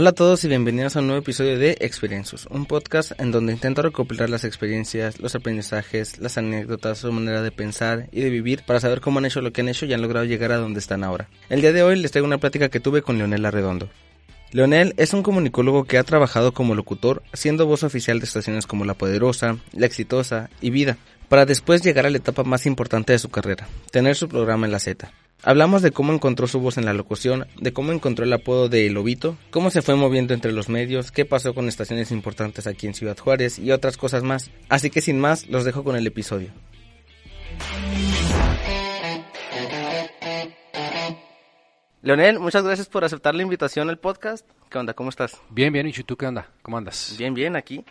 Hola a todos y bienvenidos a un nuevo episodio de Experiencias, un podcast en donde intento recopilar las experiencias, los aprendizajes, las anécdotas, su manera de pensar y de vivir para saber cómo han hecho lo que han hecho y han logrado llegar a donde están ahora. El día de hoy les traigo una plática que tuve con Leonel Arredondo. Leonel es un comunicólogo que ha trabajado como locutor, siendo voz oficial de estaciones como La Poderosa, La Exitosa y Vida, para después llegar a la etapa más importante de su carrera, tener su programa en la Z. Hablamos de cómo encontró su voz en la locución, de cómo encontró el apodo de Lobito, cómo se fue moviendo entre los medios, qué pasó con estaciones importantes aquí en Ciudad Juárez y otras cosas más. Así que sin más, los dejo con el episodio. Leonel, muchas gracias por aceptar la invitación al podcast. ¿Qué onda? ¿Cómo estás? Bien, bien. ¿Y tú qué onda? ¿Cómo andas? Bien, bien, aquí.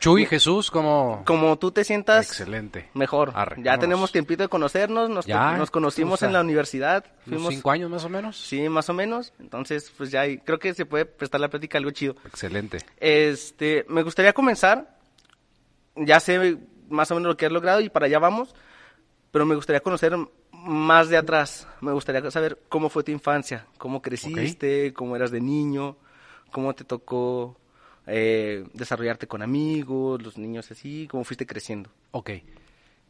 Chuy, Jesús, ¿cómo? Como tú te sientas Excelente. mejor. Arre, ya vámonos. tenemos tiempito de conocernos, nos, Ya, nos conocimos o sea, en la universidad. ¿Unos Fuimos, cinco años más o menos? Sí, más o menos. Entonces, pues ya hay- creo que se puede prestar la plática algo chido. Excelente. Este, me gustaría comenzar. Ya sé más o menos lo que has logrado y para allá vamos. Pero me gustaría conocer más de atrás. Me gustaría saber cómo fue tu infancia, cómo creciste, cómo eras de niño, cómo te tocó eh, desarrollarte con amigos, los niños así, cómo fuiste creciendo. Ok.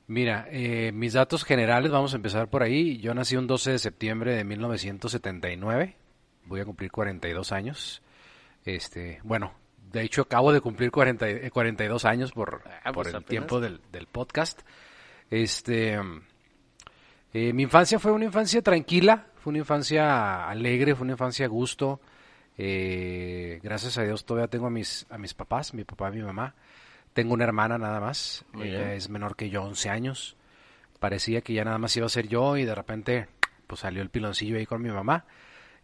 Mira, eh, mis datos generales, vamos a empezar por ahí. Yo nací un 12 de septiembre de 1979. Voy a cumplir 42 años. Este, bueno, de hecho acabo de cumplir 40 y- eh, 42 años por, Ah, por pues el apenas. tiempo del, del podcast. Este, eh, mi infancia fue una infancia tranquila, fue una infancia alegre, fue una infancia a gusto. Eh, gracias a Dios todavía tengo a mis, a mis papás, mi papá y mi mamá. Tengo una hermana nada más, Muy ella bien. es menor que yo, 11 años. Parecía que ya nada más iba a ser yo y de repente pues salió el piloncillo ahí con mi mamá.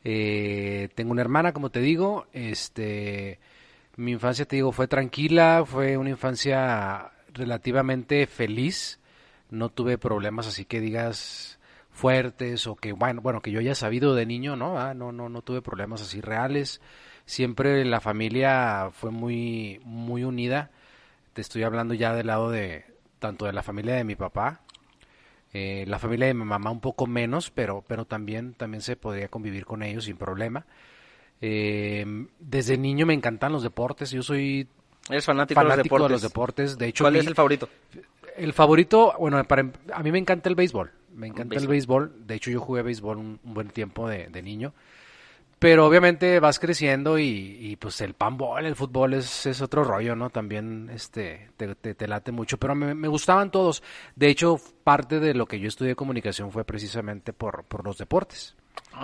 Eh, tengo una hermana, como te digo, este, mi infancia, te digo, fue tranquila, fue una infancia relativamente feliz, no tuve problemas así que digas fuertes o que, bueno, bueno, que yo haya sabido de niño, ¿no? Ah, no, no, no tuve problemas así reales. Siempre la familia fue muy, muy unida. Te estoy hablando ya del lado de, tanto de la familia de mi papá, eh, la familia de mi mamá un poco menos, pero, pero también, también se podría convivir con ellos sin problema. Eh, desde niño me encantan los deportes. Yo soy Eres fanático, fanático de de los los deportes. De hecho, ¿Cuál mi- es el favorito? el favorito, bueno, para, em- a mí me encanta el béisbol. Me encanta el Béisbol. De hecho, yo jugué béisbol un, un buen tiempo de, de niño. Pero obviamente vas creciendo y, y, pues el panball, el fútbol es, es otro rollo, ¿no? También este, te, te- te late mucho. Pero me, me gustaban todos. De hecho, parte de lo que yo estudié comunicación fue precisamente por, por los deportes.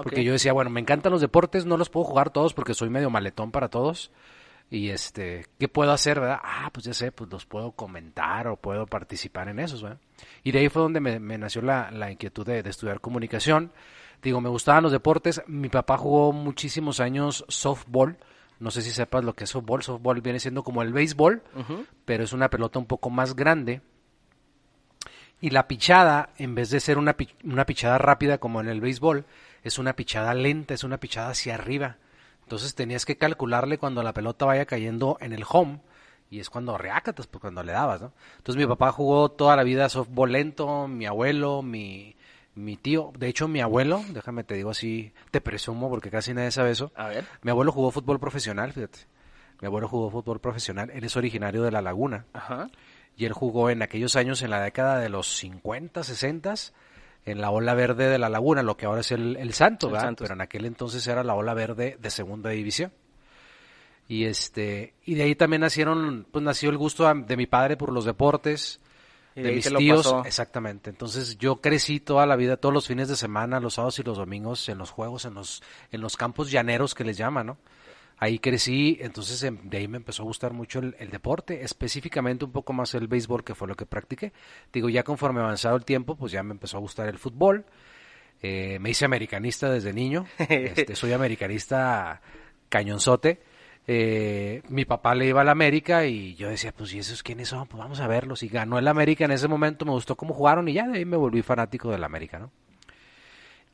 Porque Ok. yo decía, bueno, me encantan los deportes, no los puedo jugar todos porque soy medio maletón para todos. Y este, ¿qué puedo hacer, verdad? Ah, pues ya sé, pues los puedo comentar o puedo participar en esos, ¿verdad? Y de ahí fue donde me, me nació la, la inquietud de, de estudiar comunicación. Digo, me gustaban los deportes. Mi papá jugó muchísimos años softball. No sé si sepas lo que es softball. Softball viene siendo como el béisbol, pero es una pelota un poco más grande. Y la pichada, en vez de ser una, una pichada rápida como en el béisbol, es una pichada lenta, es una pichada hacia arriba. Entonces tenías que calcularle cuando la pelota vaya cayendo en el home y es cuando reácatas, pues cuando le dabas, ¿no? Entonces mi papá jugó toda la vida softball lento, mi abuelo, mi, mi tío, de hecho mi abuelo, déjame te digo así, te presumo porque casi nadie sabe eso, A ver. mi abuelo jugó fútbol profesional, fíjate. Mi abuelo jugó fútbol profesional, él es originario de La Laguna Ajá. y él jugó en aquellos años, en la década de los 50, 60, en la ola verde de la laguna, lo que ahora es el, el Santo, El. Pero en aquel entonces era la ola verde de segunda división. Y este, y de ahí también nacieron, pues nació el gusto de mi padre por los deportes, Y de ahí mis tíos, exactamente. Entonces yo crecí toda la vida, todos los fines de semana, los sábados y los domingos, en los juegos, en los, en los campos llaneros que les llaman, ¿no? Ahí crecí, entonces em, de ahí me empezó a gustar mucho el, el, deporte, específicamente un poco más el béisbol, que fue lo que practiqué. Digo, ya conforme avanzado el tiempo, pues ya me empezó a gustar el fútbol. Eh, me hice americanista desde niño. Este, soy americanista cañonzote. Eh, mi papá le iba al América y yo decía, pues, ¿y esos quiénes son? Pues vamos a verlos. Y ganó el América en ese momento, me gustó cómo jugaron y ya de ahí me volví fanático del América, ¿no?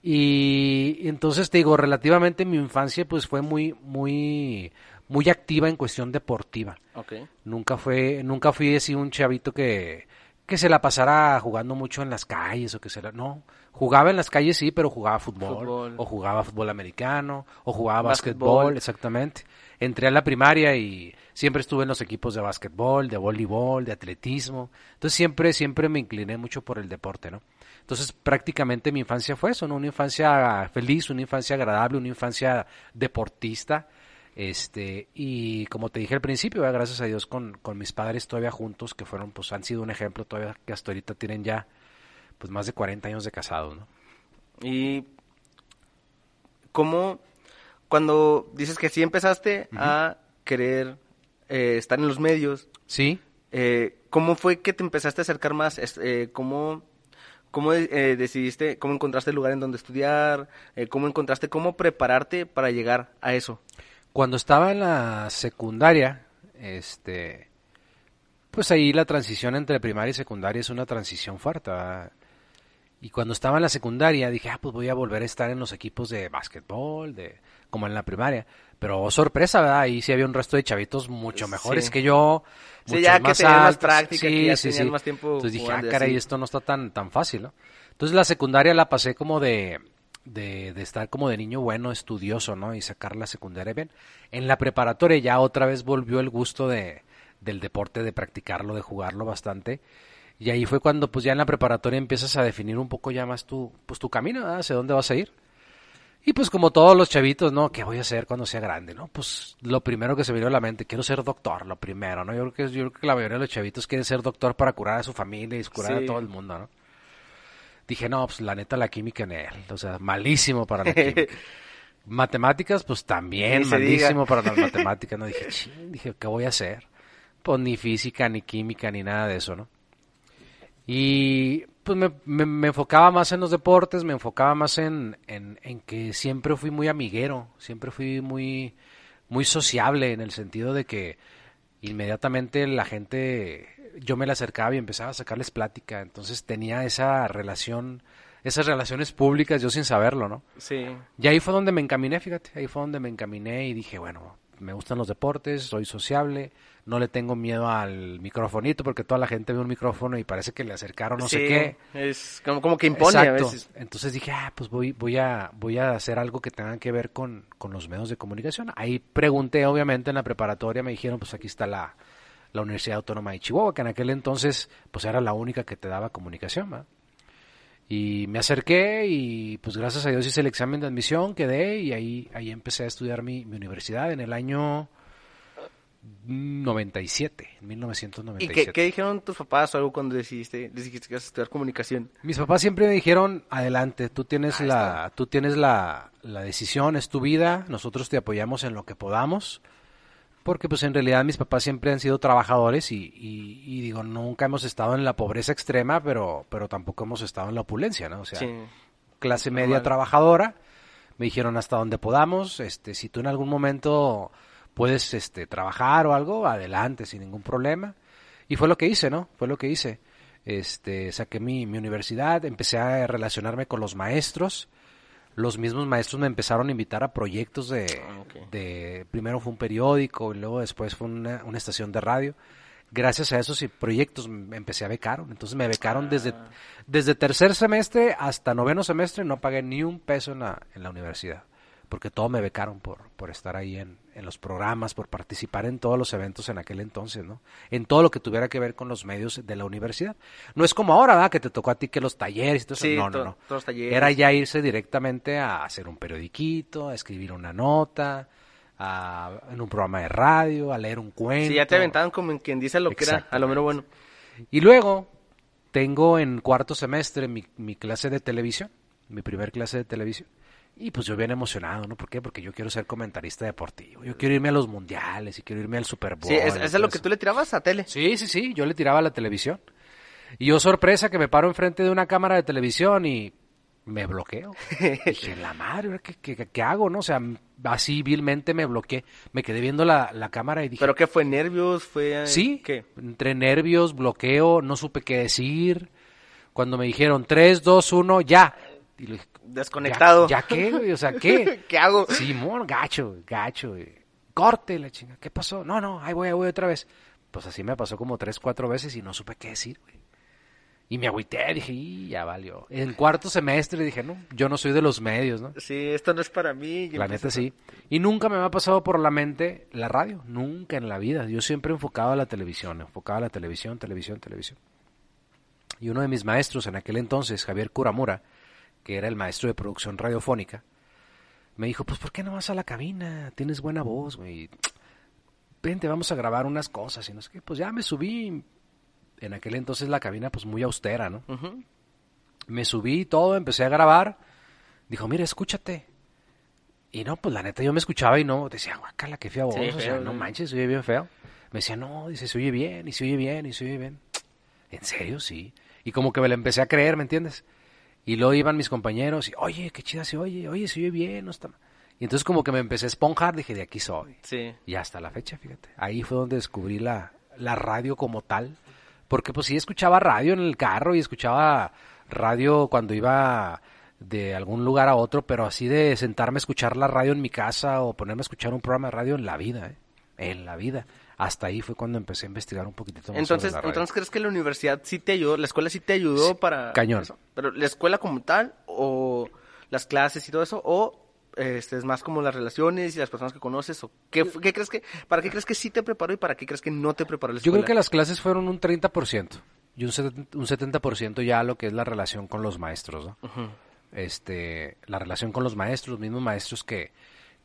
Y, entonces te digo, relativamente mi infancia pues fue muy, muy, muy activa en cuestión deportiva. Okay. Nunca fue, nunca fui así un chavito que, que se la pasara jugando mucho en las calles o que se la, no, jugaba en las calles sí, pero jugaba fútbol, Fútbol. o jugaba fútbol americano, o jugaba Básquetbol. básquetbol, exactamente. Entré a la primaria y siempre estuve en los equipos de básquetbol, de voleibol, de atletismo. Entonces siempre, siempre me incliné mucho por el deporte, ¿no? Entonces prácticamente mi infancia fue eso, ¿no? Una infancia feliz, una infancia agradable, una infancia deportista. Este, y como te dije al principio, ¿verdad? gracias a Dios con, con mis padres todavía juntos, que fueron, pues han sido un ejemplo todavía que hasta ahorita tienen ya, pues más de 40 años de casados, ¿no? Y cómo, cuando dices que sí empezaste a querer eh, estar en los medios, Sí, eh, ¿cómo fue que te empezaste a acercar más? Eh, ¿Cómo, cómo eh, decidiste, cómo encontraste el lugar en donde estudiar? Eh, ¿Cómo encontraste cómo prepararte para llegar a eso? Cuando estaba en la secundaria, este, pues ahí la transición entre primaria y secundaria es una transición fuerte. Y cuando estaba en la secundaria dije, ah, pues voy a volver a estar en los equipos de básquetbol, de, como en la primaria. Pero oh, sorpresa, ¿verdad? Ahí sí había un resto de chavitos mucho mejores Sí. que yo. Sí, ya que tenían más práctica, que Sí, ya sí, tenían más tiempo Entonces dije, ah, y caray, esto no está tan, tan fácil, ¿no? Entonces la secundaria la pasé como de, de, de estar como de niño bueno, estudioso, ¿no? Y sacar la secundaria bien. En la preparatoria ya otra vez volvió el gusto de, del deporte, de practicarlo, de jugarlo bastante. Y ahí fue cuando pues ya en la preparatoria empiezas a definir un poco ya más tu, pues tu camino, ¿verdad? hacia dónde vas a ir. Y pues como todos los chavitos, ¿no? ¿Qué voy a hacer cuando sea grande, no? Pues lo primero que se me vino a la mente, quiero ser doctor, lo primero, ¿no? Yo creo que, yo creo que la mayoría de los chavitos quieren ser doctor para curar a su familia y curar Sí. a todo el mundo, ¿no? Dije, no, pues la neta la química en él, o sea, malísimo para la química. Matemáticas, pues también malísimo diga. para las matemáticas, ¿no? Dije, ching, dije, ¿qué voy a hacer? Pues ni física, ni química, ni nada de eso, ¿no? Y pues me, me- me enfocaba más en los deportes, me enfocaba más en, en, en que siempre fui muy amiguero, siempre fui muy, muy sociable en el sentido de que inmediatamente la gente, yo me la acercaba y empezaba a sacarles plática, entonces tenía esa relación, esas relaciones públicas yo sin saberlo, ¿no? Sí. Y ahí fue donde me encaminé, fíjate, ahí fue donde me encaminé y dije, bueno, me gustan los deportes, soy sociable, no le tengo miedo al microfonito porque toda la gente ve un micrófono y parece que le acercaron no sé qué. Es como, como que impone a Exacto. veces. Entonces dije, ah, pues voy, voy a, voy a hacer algo que tenga que ver con, con los medios de comunicación. Ahí pregunté, obviamente, en la preparatoria, me dijeron, pues aquí está la, la Universidad Autónoma de Chihuahua, que en aquel entonces, pues era la única que te daba comunicación, ¿va? Y me acerqué y pues gracias a Dios hice el examen de admisión, quedé y ahí, ahí empecé a estudiar mi, mi universidad en el año 97, en ¿Y 1997. qué, qué dijeron tus papás o algo cuando decidiste, les dijiste que ibas a estudiar comunicación? Mis papás siempre me dijeron, adelante, tú tienes la, tú tienes la, la decisión, es tu vida, nosotros te apoyamos en lo que podamos, porque pues en realidad mis papás siempre han sido trabajadores y, y, y digo, nunca hemos estado en la pobreza extrema, pero, pero tampoco hemos estado en la opulencia, ¿no? O sea, Sí. clase normal. media trabajadora, me dijeron hasta donde podamos, este, si tú en algún momento puedes este, trabajar o algo, adelante, sin ningún problema. Y fue lo que hice, ¿no? Fue lo que hice. Este, saqué mi, mi universidad, empecé a relacionarme con los maestros. Los mismos maestros me empezaron a invitar a proyectos de, Ah, de primero fue un periódico y luego después fue una, una estación de radio. Gracias a esos proyectos me empecé a becar. Entonces me becaron desde, Ah. desde tercer semestre hasta noveno semestre, no pagué ni un peso en la, en la universidad. Porque todo me becaron por, por estar ahí en, en los programas, por participar en todos los eventos en aquel entonces, ¿no? En todo lo que tuviera que ver con los medios de la universidad. No es como ahora, ¿verdad? Que te tocó a ti que los talleres y todo eso. Sí, no, to- no, no. todos los talleres. Era ya irse directamente a hacer un periodiquito, a escribir una nota, a, en un programa de radio, a leer un cuento. Sí, ya te aventaban como en quien dice lo que era, a lo menos bueno. Y luego tengo en cuarto semestre mi, mi clase de televisión, mi primer clase de televisión. Y pues yo bien emocionado, ¿no? ¿Por qué? Porque yo quiero ser comentarista deportivo. Yo quiero irme a los mundiales y quiero irme al Super Bowl. Sí, es, es lo que tú le tirabas a tele. Sí, sí, sí, yo le tiraba a la televisión. Y yo sorpresa que me paro enfrente de una cámara de televisión y me bloqueo. Dije, la madre, ¿ahora ¿qué, qué, qué hago? no? O sea, así vilmente me bloqueé. Me quedé viendo la, la cámara y dije, ¿Pero qué fue? ¿Nervios? ¿Fue...? eh, sí, ¿Qué? entre nervios, bloqueo, no supe qué decir. Cuando me dijeron 3, 2, 1, ya. Y le dije, Desconectado. ¿Ya, ¿Ya qué, güey? O sea, ¿qué? ¿Qué hago? Simón, gacho, gacho. güey. Corte la chinga. ¿Qué pasó? No, no, ahí voy, ahí voy otra vez. Pues así me pasó como tres, cuatro veces y no supe qué decir, güey. Y me agüité, dije, y ya valió. En cuarto semestre dije, no, yo no soy de los medios, ¿no? Sí, esto no es para mí. La neta sí. Y nunca me ha pasado por la mente la radio, nunca en la vida. Yo siempre enfocaba a la televisión, enfocaba a la televisión, televisión, televisión. Y uno de mis maestros en aquel entonces, Javier Curamura, que era el maestro de producción radiofónica, me dijo, pues ¿por qué no vas a la cabina? Tienes buena voz, güey. Vente, vamos a grabar unas cosas y no sé qué. Pues ya me subí. En aquel entonces la cabina pues muy austera, ¿no? Ujú. Me subí y todo, empecé a grabar. Dijo, mira, escúchate. Y no, pues la neta yo me escuchaba y no, decía, guacala, qué fea voz. Sí, o sea, no manches, se oye bien feo. Me decía, no, dice, se oye bien, y se oye bien, y se oye bien. ¿En serio? Sí. Y como que me la empecé a creer, ¿me entiendes? Y luego iban mis compañeros y, oye, qué chida se oye, oye, se oye bien, no está mal". Y entonces como que me empecé a esponjar, dije, de aquí soy. Sí. Y hasta la fecha, fíjate. Ahí fue donde descubrí la, la radio como tal. Porque pues sí escuchaba radio en el carro y escuchaba radio cuando iba de algún lugar a otro, pero así de sentarme a escuchar la radio en mi casa o ponerme a escuchar un programa de radio en la vida, ¿eh? En la vida. Hasta ahí fue cuando empecé a investigar un poquitito más Entonces, sobre la radio. entonces ¿crees que la universidad sí te ayudó? ¿La escuela sí te ayudó Sí, para...? cañón. eso? ¿Pero la escuela como tal o las clases y todo eso? ¿O este, es más como las relaciones y las personas que conoces? ¿O qué, qué crees que, ¿Para qué crees que sí te preparó y para qué crees que no te preparó la Yo escuela? creo que las clases fueron un 30% y un, set- un 70% ya lo que es la relación con los maestros, ¿no? Ujú. este, la relación con los maestros, los mismos maestros que,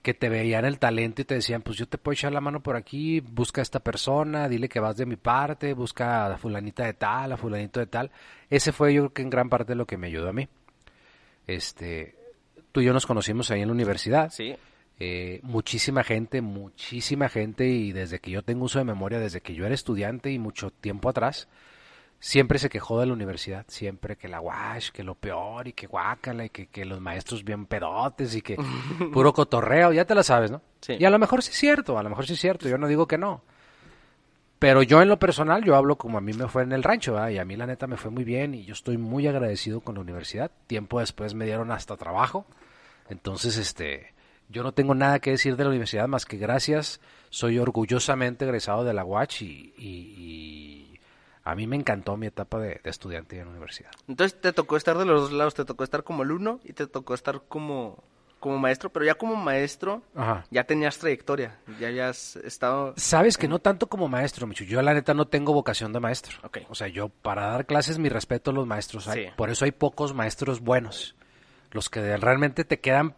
que te veían el talento y te decían, pues yo te puedo echar la mano por aquí, busca a esta persona, dile que vas de mi parte, busca a fulanita de tal, a fulanito de tal. Ese fue yo creo que en gran parte lo que me ayudó a mí. Este, tú y yo nos conocimos ahí en la universidad. Sí. Eh, muchísima gente, muchísima gente y desde que yo tengo uso de memoria, desde que yo era estudiante y mucho tiempo atrás, siempre se quejó de la universidad, siempre que la wash, que lo peor y que guácala y que, que los maestros bien pedotes y que puro cotorreo, ya te la sabes, ¿no? Sí. Y a lo mejor sí es cierto, a lo mejor sí es cierto, yo no digo que no. Pero yo en lo personal, yo hablo como a mí me fue en el rancho, ¿verdad? y a mí la neta me fue muy bien y yo estoy muy agradecido con la universidad. Tiempo después me dieron hasta trabajo. Entonces, este, yo no tengo nada que decir de la universidad más que gracias. Soy orgullosamente egresado de la UACH y, y- y a mí me encantó mi etapa de, de estudiante en la universidad. Entonces te tocó estar de los dos lados, te tocó estar como alumno y te tocó estar como, como maestro, pero ya como maestro Ajá. ya tenías trayectoria, ya habías estado... Sabes que no tanto como maestro, Michu. Yo la neta no tengo vocación de maestro. Ok. O sea, yo para dar clases mi respeto a los maestros. hay. Sí. Por eso hay pocos maestros buenos. Los que realmente te quedan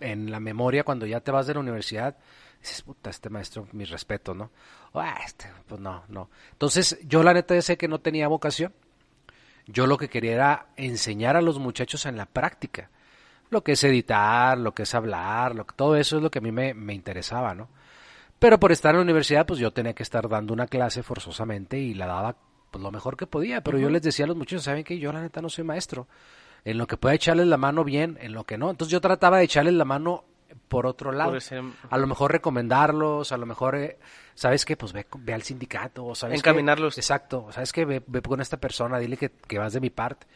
en la memoria cuando ya te vas de la universidad. Dices, puta, este maestro, mi respeto, ¿no? "Ah, este, pues no, no. Entonces, yo la neta sé que no tenía vocación. Yo lo que quería era enseñar a los muchachos en la práctica. Lo que es editar, lo que es hablar, lo que, todo eso es lo que a mí me, me interesaba, ¿no? Pero por estar en la universidad, pues yo tenía que estar dando una clase forzosamente y la daba pues, lo mejor que podía. Pero yo les decía a los muchachos, ¿saben qué? Yo la neta no soy maestro. En lo que pueda echarles la mano bien, en lo que no. Entonces yo trataba de echarles la mano por otro lado. Por ese- A lo mejor recomendarlos, a lo mejor, eh, ¿sabes qué? Pues ve, ve al sindicato, o ¿sabes qué? Encaminarlos. Exacto, ¿sabes qué? Ve, ve con esta persona, dile que, que vas de mi parte.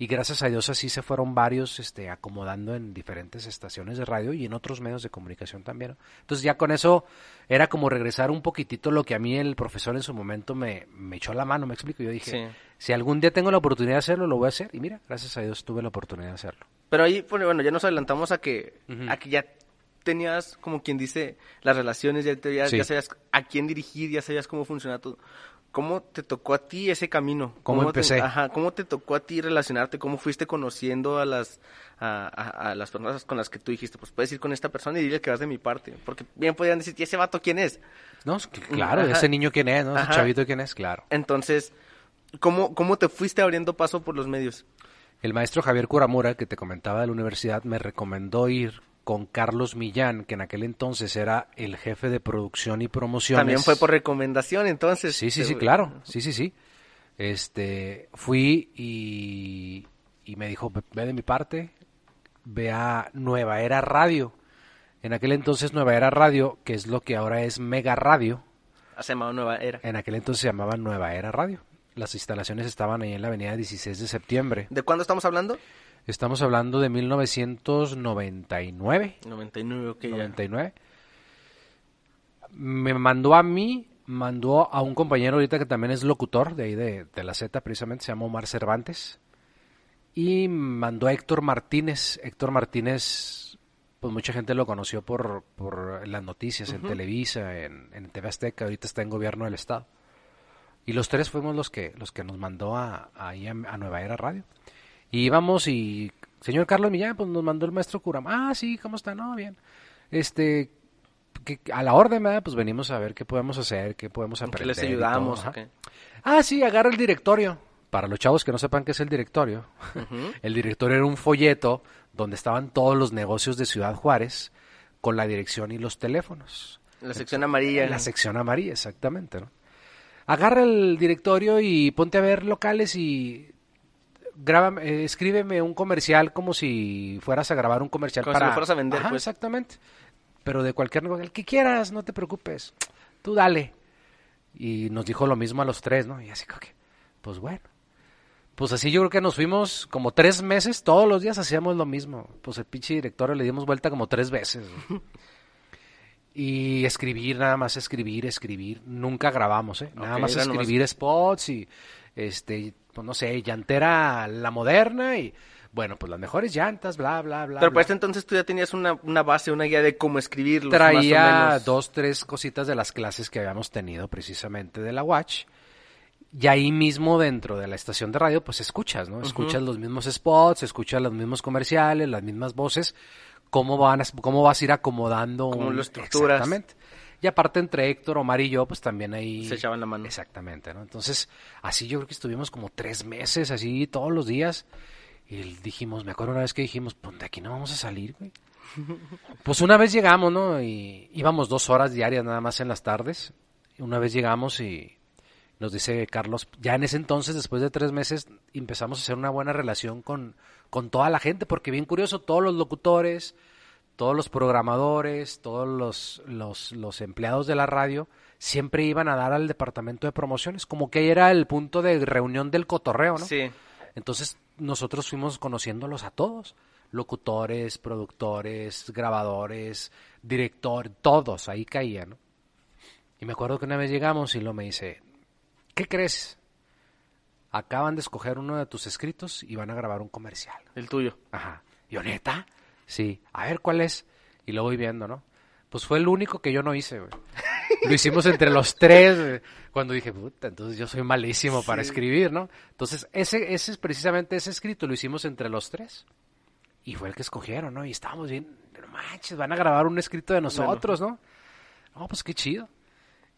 Y gracias a Dios así se fueron varios este, acomodando en diferentes estaciones de radio y en otros medios de comunicación también. ¿no? Entonces ya con eso era como regresar un poquitito lo que a mí el profesor en su momento me, me echó la mano, me explico. Yo dije, Sí. si algún día tengo la oportunidad de hacerlo, lo voy a hacer. Y mira, gracias a Dios tuve la oportunidad de hacerlo. Pero ahí, bueno, ya nos adelantamos a que, a que ya tenías, como quien dice, las relaciones, ya, te- ya, Sí. ya sabías a quién dirigir, ya sabías cómo funciona todo. ¿Cómo te tocó a ti ese camino? ¿Cómo te- empecé? ajá, ¿cómo te tocó a ti relacionarte? ¿Cómo fuiste conociendo a las, a, a- a las personas con las que tú dijiste, pues puedes ir con esta persona y dile que vas de mi parte? Porque bien podían decir, ¿y ese vato quién es? No, claro, Ajá. ese niño quién es, ¿no? Ese Ajá. chavito quién es, claro. Entonces, ¿cómo, ¿cómo te fuiste abriendo paso por los medios? El maestro Javier Curamura, que te comentaba de la universidad, me recomendó ir con Carlos Millán, que en aquel entonces era el jefe de producción y promociones. También fue por recomendación, entonces. Sí, sí, sí, claro. Sí, sí, sí. Este, fui y, y me dijo, ve de mi parte, ve a Nueva Era Radio. En aquel entonces Nueva Era Radio, que es lo que ahora es Mega Radio. Ah, Se llamaba Nueva Era. En aquel entonces se llamaba Nueva Era Radio. Las instalaciones estaban ahí en la avenida 16 de septiembre. ¿De cuándo estamos hablando? Estamos hablando de 1999. 99, ok, ya. 99. Me mandó a mí, mandó a un compañero ahorita que también es locutor de ahí de, de la Z, precisamente, se llama Omar Cervantes. Y mandó a Héctor Martínez. Héctor Martínez, pues mucha gente lo conoció por, por las noticias en Televisa, en, en TV Azteca, ahorita está en gobierno del Estado. Y los tres fuimos los que, los que nos mandó a, a, a Nueva Era Radio. Y íbamos y, señor Carlos Millán, pues nos mandó el maestro Curam. Ah, sí, ¿cómo está? No, bien. Este, que, a la orden, ¿verdad? Pues venimos a ver qué podemos hacer, qué podemos ¿En aprender. qué les todo, ayudamos? Ah, sí, agarra el directorio. Para los chavos que no sepan qué es el directorio, el directorio era un folleto donde estaban todos los negocios de Ciudad Juárez con la dirección y los teléfonos. La sección amarilla. La sección amarilla, exactamente, ¿no? Agarra el directorio y ponte a ver locales y grábame, eh, escríbeme un comercial como si fueras a grabar un comercial Como si para lo fueras a vender, Ajá, pues. exactamente. Pero de cualquier negocio, el que quieras, no te preocupes. Tú dale. Y nos dijo lo mismo a los tres, ¿no? Y así que, pues bueno. Pues así yo creo que nos fuimos como tres meses, todos los días hacíamos lo mismo. Pues el pinche directorio le dimos vuelta como tres veces. Y escribir, nada más escribir, escribir. Nunca grabamos, ¿eh? Nada más nomás- escribir spots y, este, pues no sé, llantera la moderna y, bueno, pues las mejores llantas, bla, bla, bla. Pero para este entonces tú ya tenías una, una base, una guía de cómo escribirlos. más o Traía menos. dos, tres cositas de las clases que habíamos tenido precisamente de la Watch. Y ahí mismo dentro de la estación de radio, pues escuchas, ¿no? Escuchas los mismos spots, escuchas los mismos comerciales, las mismas voces, cómo van a- cómo vas a ir acomodando Cómo un- lo estructuras. Exactamente. Y aparte entre Héctor, Omar y yo, pues también ahí Se echaban la mano. Exactamente, ¿no? Entonces, así yo creo que estuvimos como tres meses, así todos los días. Y dijimos, me acuerdo una vez que dijimos, pues de aquí no vamos a salir, güey. Pues una vez llegamos, ¿no? Y íbamos dos horas diarias nada más en las tardes. Una vez llegamos y nos dice Carlos, ya en ese entonces, después de tres meses, empezamos a hacer una buena relación con, con toda la gente, porque bien curioso, todos los locutores, todos los programadores, todos los, los, los empleados de la radio, siempre iban a dar al departamento de promociones, como que era el punto de reunión del cotorreo, ¿no? Sí. Entonces nosotros fuimos conociéndolos a todos, locutores, productores, grabadores, director, todos, ahí caían. ¿no? Y me acuerdo que una vez llegamos y lo me dice, ¿qué crees? Acaban de escoger uno de tus escritos y van a grabar un comercial. El tuyo. Ajá. Neta, sí. A ver cuál es. Y lo voy viendo, ¿no? Pues fue el único que yo no hice, güey. Lo hicimos entre los tres, güey. Cuando dije, puta, entonces yo soy malísimo para escribir, ¿no? Entonces, ese, ese es precisamente ese escrito, lo hicimos entre los tres. Y fue el que escogieron, ¿no? Y estábamos bien, no manches, van a grabar un escrito de nosotros, ¿no? No, pues qué chido.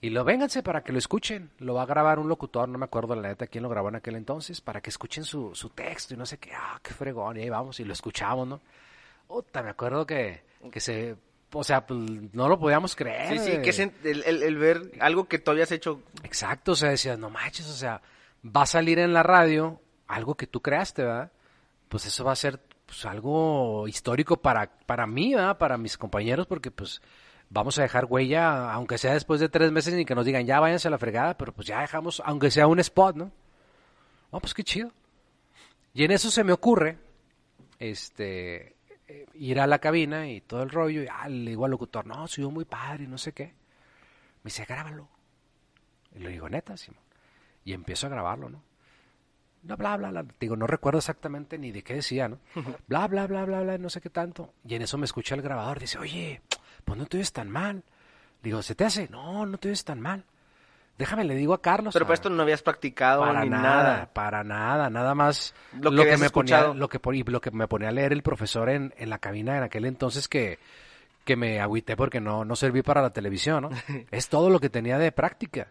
Y lo vénganse para que lo escuchen. Lo va a grabar un locutor, no me acuerdo la neta quién lo grabó en aquel entonces, para que escuchen su, su texto y no sé qué. Ah, qué fregón. Y ahí vamos y lo escuchamos, ¿no? Puta, me acuerdo que, que se. O sea, pues, no lo podíamos creer. Sí, sí, que es el, el- el ver algo que tú habías hecho. Exacto, o sea, decías, no manches, o sea, va a salir en la radio algo que tú creaste, ¿verdad? Pues eso va a ser pues, algo histórico para, para mí, ¿verdad? Para mis compañeros, porque pues vamos a dejar huella, aunque sea después de tres meses, ni que nos digan, ya váyanse a la fregada, pero pues ya dejamos, aunque sea un spot, ¿no? No, pues qué chido. Y en eso se me ocurre, este, eh, ir a la cabina y todo el rollo, y ah, le digo al locutor, no, soy muy padre, no sé qué. Me dice, grábalo. Y le digo, neta, Simón. Y empiezo a grabarlo, ¿no? Bla, bla, bla, bla. Digo, no recuerdo exactamente ni de qué decía, ¿no? Bla, bla, bla, bla, bla, no sé qué tanto. Y en eso me escucha el grabador. Dice, oye, pues no te oyes tan mal. Digo, ¿se te hace? No, no te oyes tan mal. Déjame, le digo a Carlos. Pero para esto no habías practicado para ni nada, nada. para nada, nada más Lo lo, que me ponía, lo que lo me ponía a leer el profesor en, en la cabina en aquel entonces que, que me agüité porque no, no serví para la televisión, ¿no? es todo lo que tenía de práctica.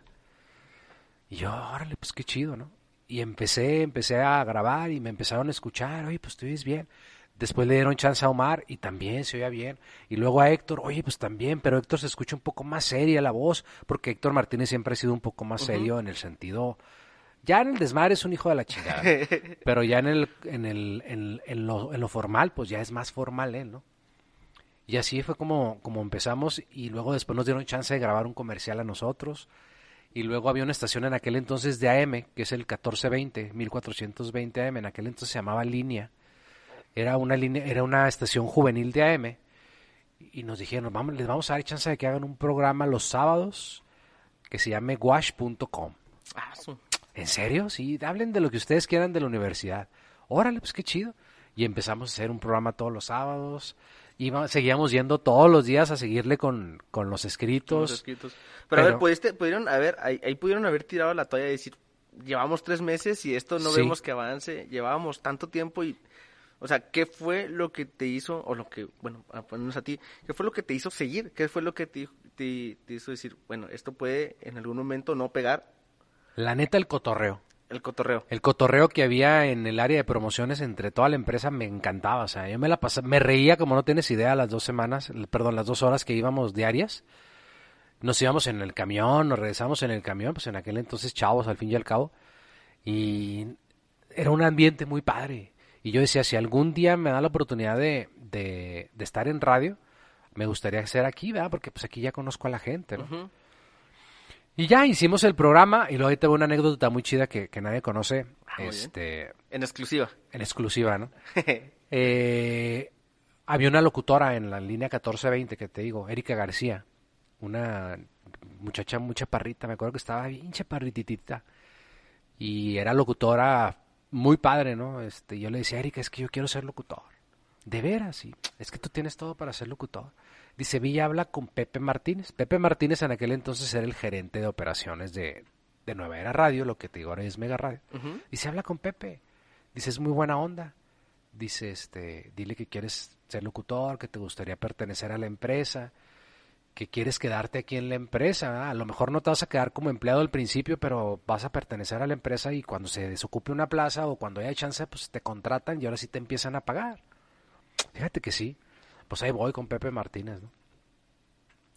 Y yo, órale, pues qué chido, ¿no? y empecé, empecé a grabar y me empezaron a escuchar, oye, pues tú oyes bien. Después le dieron chance a Omar y también se oía bien. Y luego a Héctor, oye, pues también, pero Héctor se escucha un poco más seria la voz, porque Héctor Martínez siempre ha sido un poco más serio en el sentido... Ya en el desmadre es un hijo de la chingada, pero ya en el, en el, en, en lo, en lo formal, pues ya es más formal él, ¿no? Y así fue como, como empezamos y luego después nos dieron chance de grabar un comercial a nosotros. Y luego había una estación en aquel entonces de AM, que es el 1420, 1420 AM, en aquel entonces se llamaba Línea. Era una línea, era una estación juvenil de AM. Y nos dijeron, vamos, les vamos a dar chance de que hagan un programa los sábados que se llame wash.com. Ah, ¿En serio? Sí, hablen de lo que ustedes quieran de la universidad. Órale, pues qué chido. Y empezamos a hacer un programa todos los sábados. Iba, seguíamos yendo todos los días a seguirle con, con los escritos. los escritos. Pero, a ver, pudiste, pudieron haber, ahí, ahí pudieron haber tirado la toalla y decir, llevamos tres meses y esto no Sí. vemos que avance, llevábamos tanto tiempo y, o sea, ¿qué fue lo que te hizo, o lo que, bueno, a ponernos a ti, qué fue lo que te hizo seguir? ¿Qué fue lo que te, te, te hizo decir, bueno, esto puede en algún momento no pegar La neta, el cotorreo. el cotorreo? El cotorreo que había en el área de promociones entre toda la empresa me encantaba. O sea, yo me la pasaba, me reía como no tienes idea las dos semanas, perdón, las dos horas que íbamos diarias. Nos íbamos en el camión, nos regresamos en el camión, pues en aquel entonces chavos al fin y al cabo. Y era un ambiente muy padre. Y yo decía, si algún día me da la oportunidad de, de, de estar en radio, me gustaría ser aquí, ¿verdad? Porque pues aquí ya conozco a la gente, ¿no? Y ya hicimos el programa y luego ahí tengo una anécdota muy chida que, que nadie conoce, Ah, este, En exclusiva. en exclusiva, ¿no? Eh, había una locutora en la línea 1420 que te digo, Erika García, una muchacha muy chaparrita, me acuerdo que estaba bien chaparrititita y era locutora muy padre, ¿no? Este, yo le decía, Erika, es que yo quiero ser locutor. De veras, sí. Es que tú tienes todo para ser locutor. Dice, Villa habla con Pepe Martínez. Pepe Martínez en aquel entonces era el gerente de operaciones de, de Nueva Era Radio, lo que te digo ahora es Mega Radio. Dice, habla con Pepe. Dice, es muy buena onda. Dice, este, dile que quieres ser locutor, que te gustaría pertenecer a la empresa, que quieres quedarte aquí en la empresa. ¿verdad? A lo mejor no te vas a quedar como empleado al principio, pero vas a pertenecer a la empresa y cuando se desocupe una plaza o cuando haya chance, pues te contratan y ahora sí te empiezan a pagar. Fíjate que sí. Pues ahí voy con Pepe Martínez, ¿no?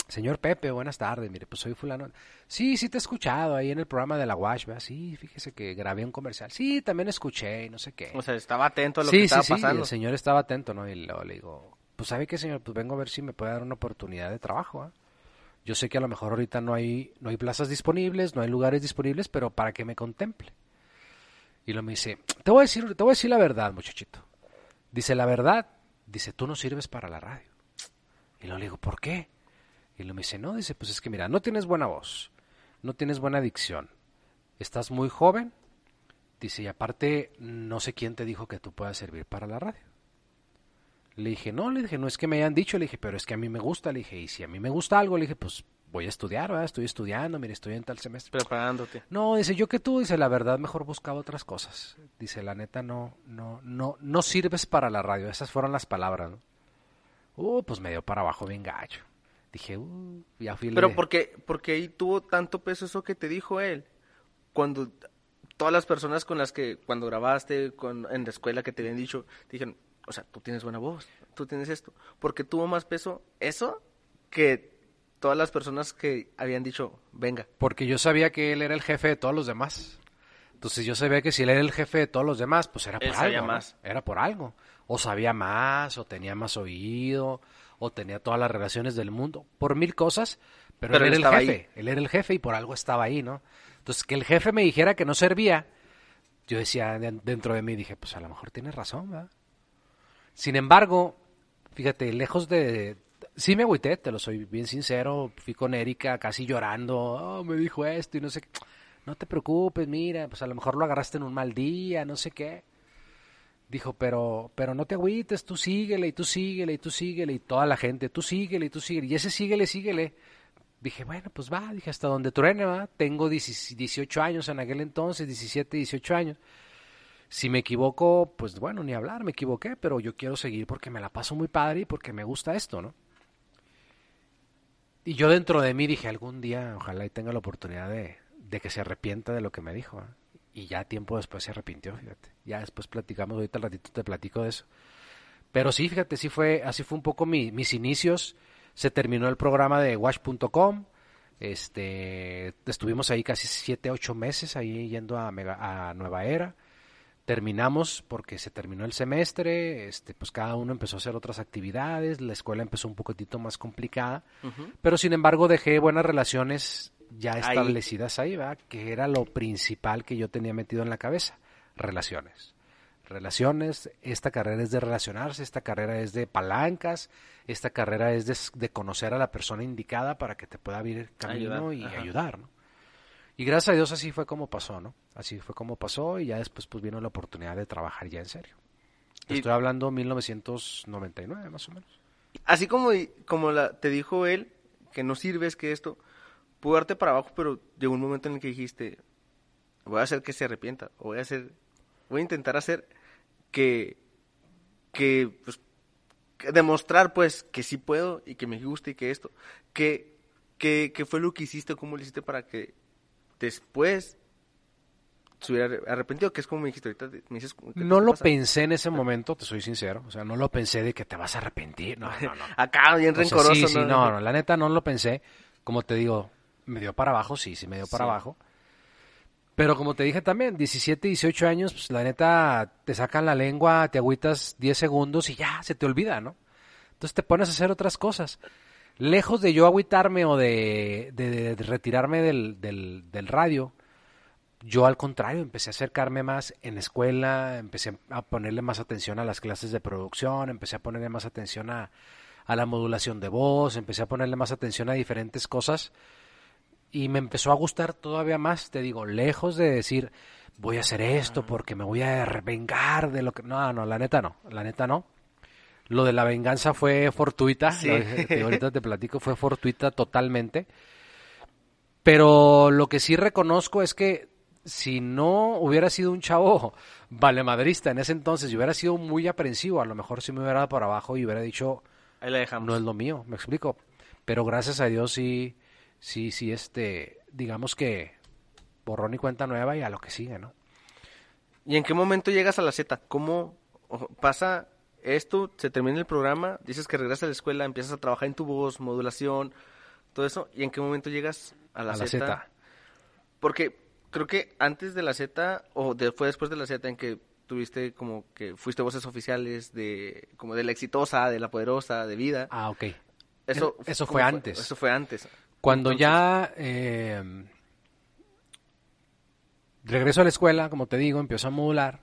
Señor Pepe, buenas tardes. Mire, pues soy fulano. Sí, sí te he escuchado ahí en el programa de la Wash, ¿verdad? Sí, fíjese que grabé un comercial. Sí, también escuché, y no sé qué. O sea, estaba atento a lo sí, que estaba sí, sí, pasando. el señor estaba atento, ¿no? Y luego le digo, pues ¿sabe qué, señor? Pues vengo a ver si me puede dar una oportunidad de trabajo, ¿ah? Yo sé que a lo mejor ahorita no hay, no hay plazas disponibles, no hay lugares disponibles, pero para que me contemple. Y lo me dice, te voy a decir, te voy a decir la verdad, muchachito. Dice, la verdad, dice, tú no sirves para la radio. Y luego le digo, ¿por qué? Y lo me dice, no, dice, pues es que mira, no tienes buena voz, no tienes buena dicción, estás muy joven, dice, y aparte, no sé quién te dijo que tú puedas servir para la radio. Le dije, no, le dije, no es que me hayan dicho, le dije, pero es que a mí me gusta, le dije, y si a mí me gusta algo, le dije, pues voy a estudiar, ¿verdad? Estoy estudiando, mire, estoy en tal semestre. Preparándote. No, dice, yo que tú, dice, la verdad, mejor buscaba otras cosas. Dice, la neta, no, no, no, no sirves para la radio. Esas fueron las palabras, ¿no? Uh, pues me dio para abajo bien gacho. Dije, uh, ya fui Pero porque, porque ahí tuvo tanto peso eso que te dijo él. Cuando todas las personas con las que, cuando grabaste, con, en la escuela que te habían dicho, te dijeron, o sea, tú tienes buena voz, tú tienes esto. Porque tuvo más peso eso que todas las personas que habían dicho, venga. Porque yo sabía que él era el jefe de todos los demás. Entonces yo sabía que si él era el jefe de todos los demás, pues era por Él sabía algo. ¿no? más. Era por algo. O sabía más, o tenía más oído, o tenía todas las relaciones del mundo. Por mil cosas, pero, Pero él él era el jefe. Él era el jefe y por algo estaba ahí, ¿no? Entonces que el jefe me dijera que no servía, yo decía de- dentro de mí, dije, pues a lo mejor tienes razón, ¿verdad? Sin embargo, fíjate, lejos de... Sí me agüité, te lo soy bien sincero. Fui con Erika casi llorando. Oh, me dijo esto y no sé qué. No te preocupes, mira, pues a lo mejor lo agarraste en un mal día, no sé qué. Dijo, pero, pero no te agüites, tú síguele y tú síguele y tú síguele y toda la gente, tú síguele y tú síguele. Y ese síguele, síguele. Dije, bueno, pues va, dije, hasta donde truene, va. Tengo 10 18 años en aquel entonces, 17, 18 años. Si me equivoco, pues bueno, ni hablar, me equivoqué, pero yo quiero seguir porque me la paso muy padre y porque me gusta esto, ¿no? Y yo dentro de mí dije, algún día, ojalá y tenga la oportunidad de, de que se arrepienta de lo que me dijo. ¿eh? y ya tiempo después se arrepintió, fíjate. Ya después platicamos, ahorita al ratito te platico de eso. Pero sí, fíjate, sí fue, así fue un poco mi, mis inicios. Se terminó el programa de watch.com. Este, estuvimos ahí casi siete, ocho meses ahí yendo a, a Nueva Era. Terminamos porque se terminó el semestre, este, pues cada uno empezó a hacer otras actividades, la escuela empezó un poquitito más complicada, pero sin embargo dejé buenas relaciones ya establecidas ahí, ¿verdad? que era lo principal que yo tenía metido en la cabeza, relaciones. Relaciones, esta carrera es de relacionarse, esta carrera es de palancas, esta carrera es de, conocer a la persona indicada para que te pueda abrir camino y ayudar, ¿no? Y gracias a Dios así fue como pasó, ¿no? Así fue como pasó y ya después pues vino la oportunidad de trabajar ya en serio. Estoy hablando 1999 más o menos. Así como, como la, te dijo él, que no sirves, que esto, pudo darte para abajo, pero llegó un momento en el que dijiste, voy a hacer que se arrepienta, o voy a hacer, voy a intentar hacer que, que, pues, demostrar pues que sí puedo y que me guste y que esto, que, que, que fue lo que hiciste, cómo lo hiciste para que después se hubiera arrepentido, que es como me dijiste ahorita. Me dices, no lo pensé en ese momento, te soy sincero. O sea, no lo pensé de que te vas a arrepentir. No, no, no. Acá, bien rencoroso. sí, sí, no, no, la neta no lo pensé. Como te digo, me dio para abajo, sí, sí me dio para abajo. Pero como te dije también, 17, 18 años, pues la neta te sacan la lengua, te agüitas 10 segundos y ya, se te olvida, ¿no? Entonces te pones a hacer otras cosas lejos de yo agüitarme o de, retirarme del, del, radio, yo al contrario empecé a acercarme más en escuela, empecé a ponerle más atención a las clases de producción, empecé a ponerle más atención a, a la modulación de voz, empecé a ponerle más atención a diferentes cosas y me empezó a gustar todavía más, te digo, lejos de decir voy a hacer esto porque me voy a revengar de lo que... No, no, la neta no, la neta no. Lo de la venganza fue fortuita, ahorita te platico, fue fortuita totalmente. Pero lo que sí reconozco es que si no hubiera sido un chavo valemadrista en ese entonces y hubiera sido muy aprensivo, a lo mejor sí me hubiera dado por abajo y hubiera dicho, Ahí la dejamos. no es lo mío, me explico. Pero gracias a Dios sí, sí, sí, este, digamos que borrón y cuenta nueva y a lo que sigue, ¿no? ¿Y en qué momento llegas a la Z? ¿Cómo pasa esto, se termina el programa, dices que regresas a la escuela, empiezas a trabajar en tu voz, modulación, todo eso, ¿y en qué momento llegas a la, Z? Porque creo que antes de la Z, o fue después de la Z en que tuviste como que fuiste voces oficiales de, como de la exitosa, de la poderosa, de vida. Ah, ok. Eso, eso fue antes. Eso fue antes. Cuando ya eh, regreso a la escuela, como te digo, empiezo a modular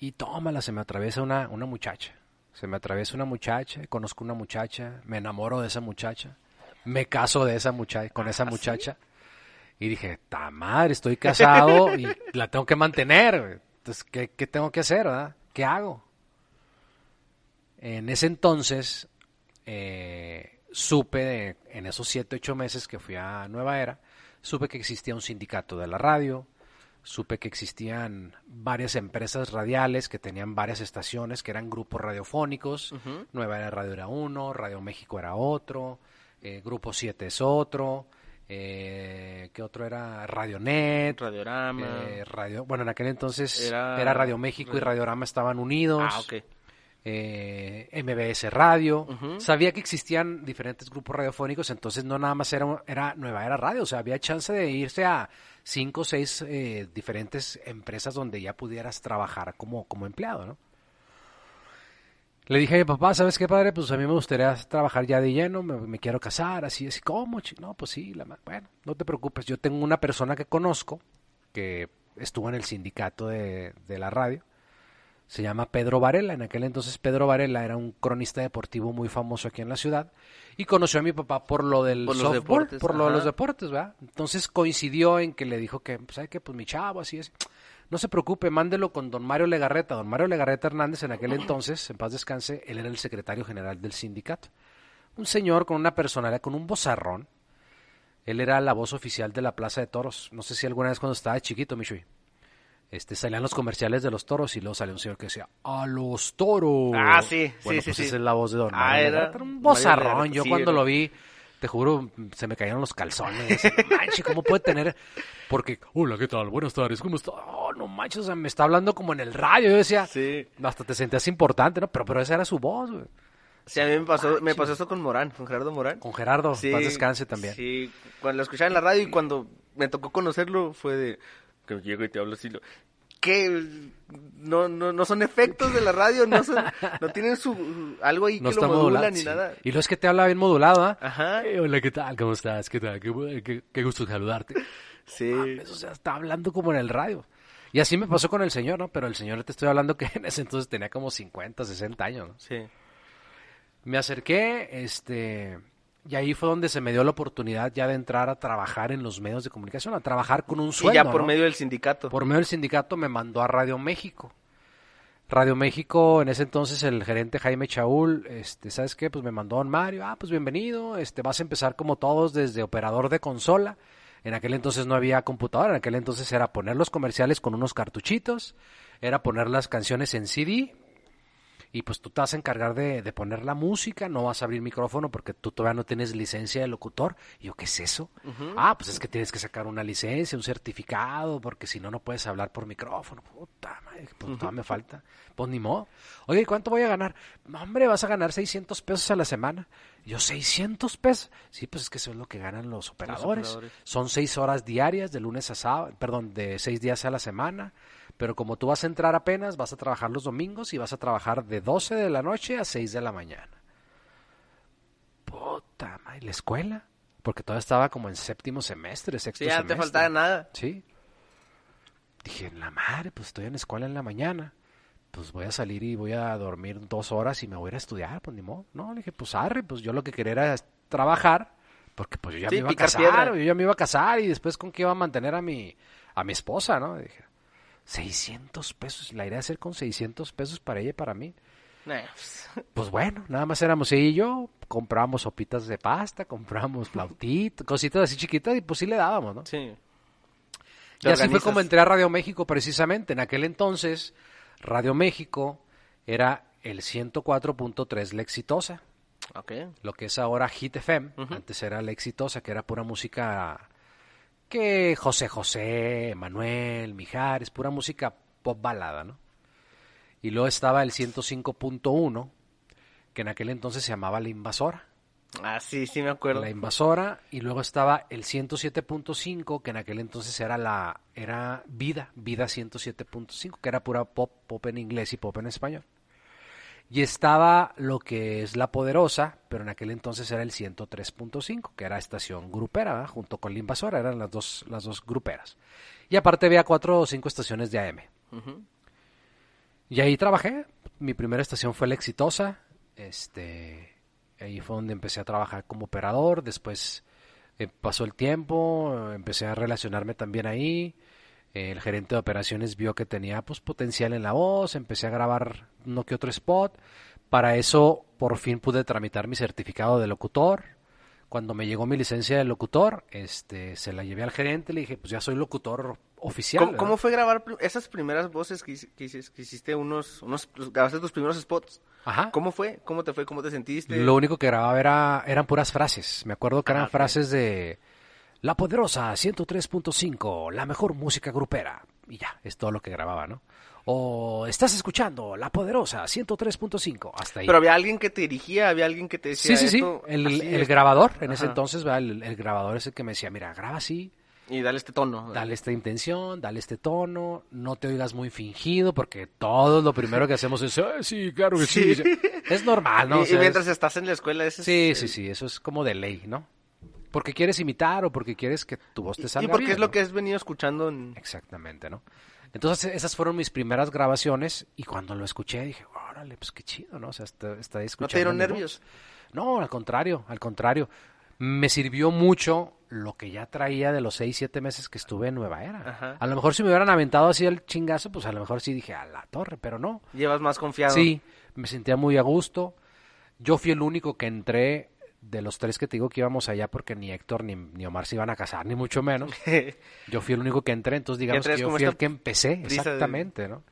y tómala, se me atraviesa una, una muchacha. Se me atraviesa una muchacha, conozco una muchacha, me enamoro de esa muchacha, me caso de esa muchacha, con esa ¿Ah, muchacha. Y dije, ta madre, estoy casado y la tengo que mantener. Entonces, ¿qué, tengo que hacer? ¿verdad? ¿Qué hago? En ese entonces, eh, supe, en esos siete, ocho meses que fui a Nueva Era, supe que existía un sindicato de la radio, supe que existían varias empresas radiales que tenían varias estaciones, que eran grupos radiofónicos. Nueva era Radio era uno, Radio México era otro, eh, Grupo 7 es otro. Eh, ¿Qué otro era? Radionet. Radiorama. Eh, radio, bueno, en aquel entonces era, Radio México y Radiorama estaban unidos. Ah, ok eh, MBS Radio. Sabía que existían diferentes grupos radiofónicos, entonces no nada más era, era Nueva Era Radio, o sea, había chance de irse a cinco o seis eh, diferentes empresas donde ya pudieras trabajar como, como empleado, ¿no? Le dije a mi papá, ¿sabes qué, padre? Pues a mí me gustaría trabajar ya de lleno, me, quiero casar, así, así, ¿cómo? No, pues sí, la, bueno, no te preocupes, yo tengo una persona que conozco que estuvo en el sindicato de, de la radio se llama Pedro Varela. En aquel entonces Pedro Varela era un cronista deportivo muy famoso aquí en la ciudad y conoció a mi papá por lo del por softball, deportes, por lo de los deportes, ¿verdad? Entonces coincidió en que le dijo que, ¿sabe qué? Pues mi chavo, así es. No se preocupe, mándelo con don Mario Legarreta. Don Mario Legarreta Hernández en aquel entonces, en paz descanse, él era el secretario general del sindicato. Un señor con una personalidad, con un bozarrón. Él era la voz oficial de la Plaza de Toros. No sé si alguna vez cuando estaba chiquito, Michui este, salían los comerciales de los toros y luego salió un señor que decía, ¡a los toros! Ah, sí, bueno, sí, pues sí, Esa es la voz de Don ah, Mario. Era, un bozarrón. Yo cuando lo vi, te juro, se me cayeron los calzones. Manche, ¿cómo puede tener? Porque, hola, ¿qué tal? Buenas tardes, ¿cómo está? Oh, no manches, o sea, me está hablando como en el radio. Yo decía, Sí. hasta te sentías importante, ¿no? Pero, pero esa era su voz, güey. Sí, a mí me pasó, me pasó esto con Morán, con Gerardo Morán. Con Gerardo, Sí, paz descanse también. Sí, cuando lo escuchaba en la radio y cuando me tocó conocerlo fue de que llego y te hablo así. Lo, que no, no, no son efectos de la radio, no son, no tienen su algo ahí No que lo modula modulado. ni sí. nada. Y lo es que te habla bien modulado, ¿ah? Ajá. Eh, hola, ¿qué tal? ¿Cómo estás? ¿Qué tal? Qué, bu- qué- qué gusto saludarte. Sí. Eso se está hablando como en el radio. Y así me pasó con el señor, ¿no? Pero el señor te estoy hablando que en ese entonces tenía como 50, 60 años, ¿no? Sí. Me acerqué, este, y ahí fue donde se me dio la oportunidad ya de entrar a trabajar en los medios de comunicación, a trabajar con un Y sueldo. ya por ¿no? medio del sindicato. Por medio del sindicato me mandó a Radio México. Radio México, en ese entonces el gerente Jaime Chaul, este, ¿sabes qué? Pues me mandó a don Mario, ah, pues bienvenido, este, vas a empezar como todos desde operador de consola. En aquel entonces no había computadora, en aquel entonces era poner los comerciales con unos cartuchitos, era poner las canciones en CD, y pues tú te vas a encargar de, de poner la música, no vas a abrir micrófono porque tú todavía no tienes licencia de locutor. Y yo, ¿qué es eso? Ah, pues es que tienes que sacar una licencia, un certificado, porque si no, no puedes hablar por micrófono. Puta madre, pues todavía me falta. Pues ni modo. Oye, ¿y ¿cuánto voy a ganar? Hombre, vas a ganar 600 pesos a la semana. Yo, 600 pesos. Sí, pues es que eso es lo que ganan los operadores. operadores. Son seis horas diarias, de lunes a sábado, perdón, de seis días a la semana. Pero como tú vas a entrar apenas, vas a trabajar los domingos y vas a trabajar de 12 de la noche a 6 de la mañana. Puta madre, ¿la escuela? Porque todavía estaba como en séptimo semestre, sexto Sí, ya no te semestre. faltaba nada. Sí. Dije, la madre, pues estoy en la escuela en la mañana. Pues voy a salir y voy a dormir dos horas y me voy a ir a estudiar, pues ni modo. No, le dije, pues arre, pues yo lo que quería era trabajar, porque pues yo ya Sí, me iba a casar, piedra. yo ya me iba a casar y después con qué iba a mantener a mi, a mi esposa, ¿no? Y dije, 600 pesos, la idea de hacer con 600 pesos para ella y para mí. Pues, Pues bueno, nada más éramos ella y yo, compramos sopitas de pasta, compramos flautitas, cositas así chiquitas y pues sí le dábamos, ¿no? sí. Y así fue como entré a Radio México precisamente. En aquel entonces, Radio México era el 104.3 La Exitosa, Ok. lo que es ahora Hit FM. Antes era La Exitosa, que era pura música que José José, Manuel, Mijares, pura música pop balada, ¿no? Y luego estaba el 105.1, que en aquel entonces se llamaba La Invasora. Ah, sí, sí me acuerdo. La invasora y luego estaba el 107.5 que en aquel entonces era la era Vida, Vida 107.5 que era pura pop, pop en inglés y pop en español. Y estaba lo que es La Poderosa, pero en aquel entonces era el 103.5, que era estación grupera, ¿verdad? junto con La Invasora, eran las dos, las dos gruperas. Y aparte había cuatro o cinco estaciones de AM. Y ahí trabajé. Mi primera estación fue La Exitosa. Este, ahí fue donde empecé a trabajar como operador. Después eh, pasó el tiempo, empecé a relacionarme también ahí. El gerente de operaciones vio que tenía pues potencial en la voz, empecé a grabar uno que otro spot. Para eso por fin pude tramitar mi certificado de locutor. Cuando me llegó mi licencia de locutor, este, se la llevé al gerente, le dije, pues ya soy locutor oficial. ¿Cómo, fue grabar esas primeras voces que, hici- que hici- que hiciste unos, unos, grabaste tus primeros spots? Ajá. ¿Cómo fue? ¿Cómo te fue? ¿Cómo te sentiste? Lo único que grababa era, eran puras frases. Me acuerdo que eran Ah, frases de La Poderosa 103.5, la mejor música grupera. Y ya, es todo lo que grababa, ¿no? O estás escuchando La Poderosa 103.5, hasta ahí. Pero había alguien que te dirigía, había alguien que te decía sí, sí, sí. El, así, el esto, grabador, en ese entonces, el, el grabador es el que me decía, mira, graba así, Y dale este tono. dale esta intención, dale este tono, no te oigas muy fingido, porque todo lo primero que hacemos es, "Ah, sí, claro que sí. Es normal, ¿no? y, O y sea, es- mientras estás en la escuela, ese es Sí, sí, sí, eso es como de ley, ¿no? Porque quieres imitar o porque quieres que tu voz te Y salga porque bien, es lo ¿no? que has venido escuchando en... Exactamente, ¿no? Entonces esas fueron mis primeras grabaciones y cuando lo escuché dije, órale, pues qué chido, ¿no? O sea, está, está escuchando ¿No te dieron mi voz". nervios? No, al contrario, al contrario. Me sirvió mucho lo que ya traía de los seis, siete meses que estuve en Nueva Era. Ajá. A lo mejor si me hubieran aventado así el chingazo, pues a lo mejor sí dije, a la torre, pero no. Llevas más confiado. Sí, me sentía muy a gusto. Yo fui el único que entré de los tres que te digo que íbamos allá porque ni Héctor ni, ni Omar se iban a casar, ni mucho menos. Yo fui el único que entré, entonces digamos que yo fui el que empecé, de- exactamente, ¿no?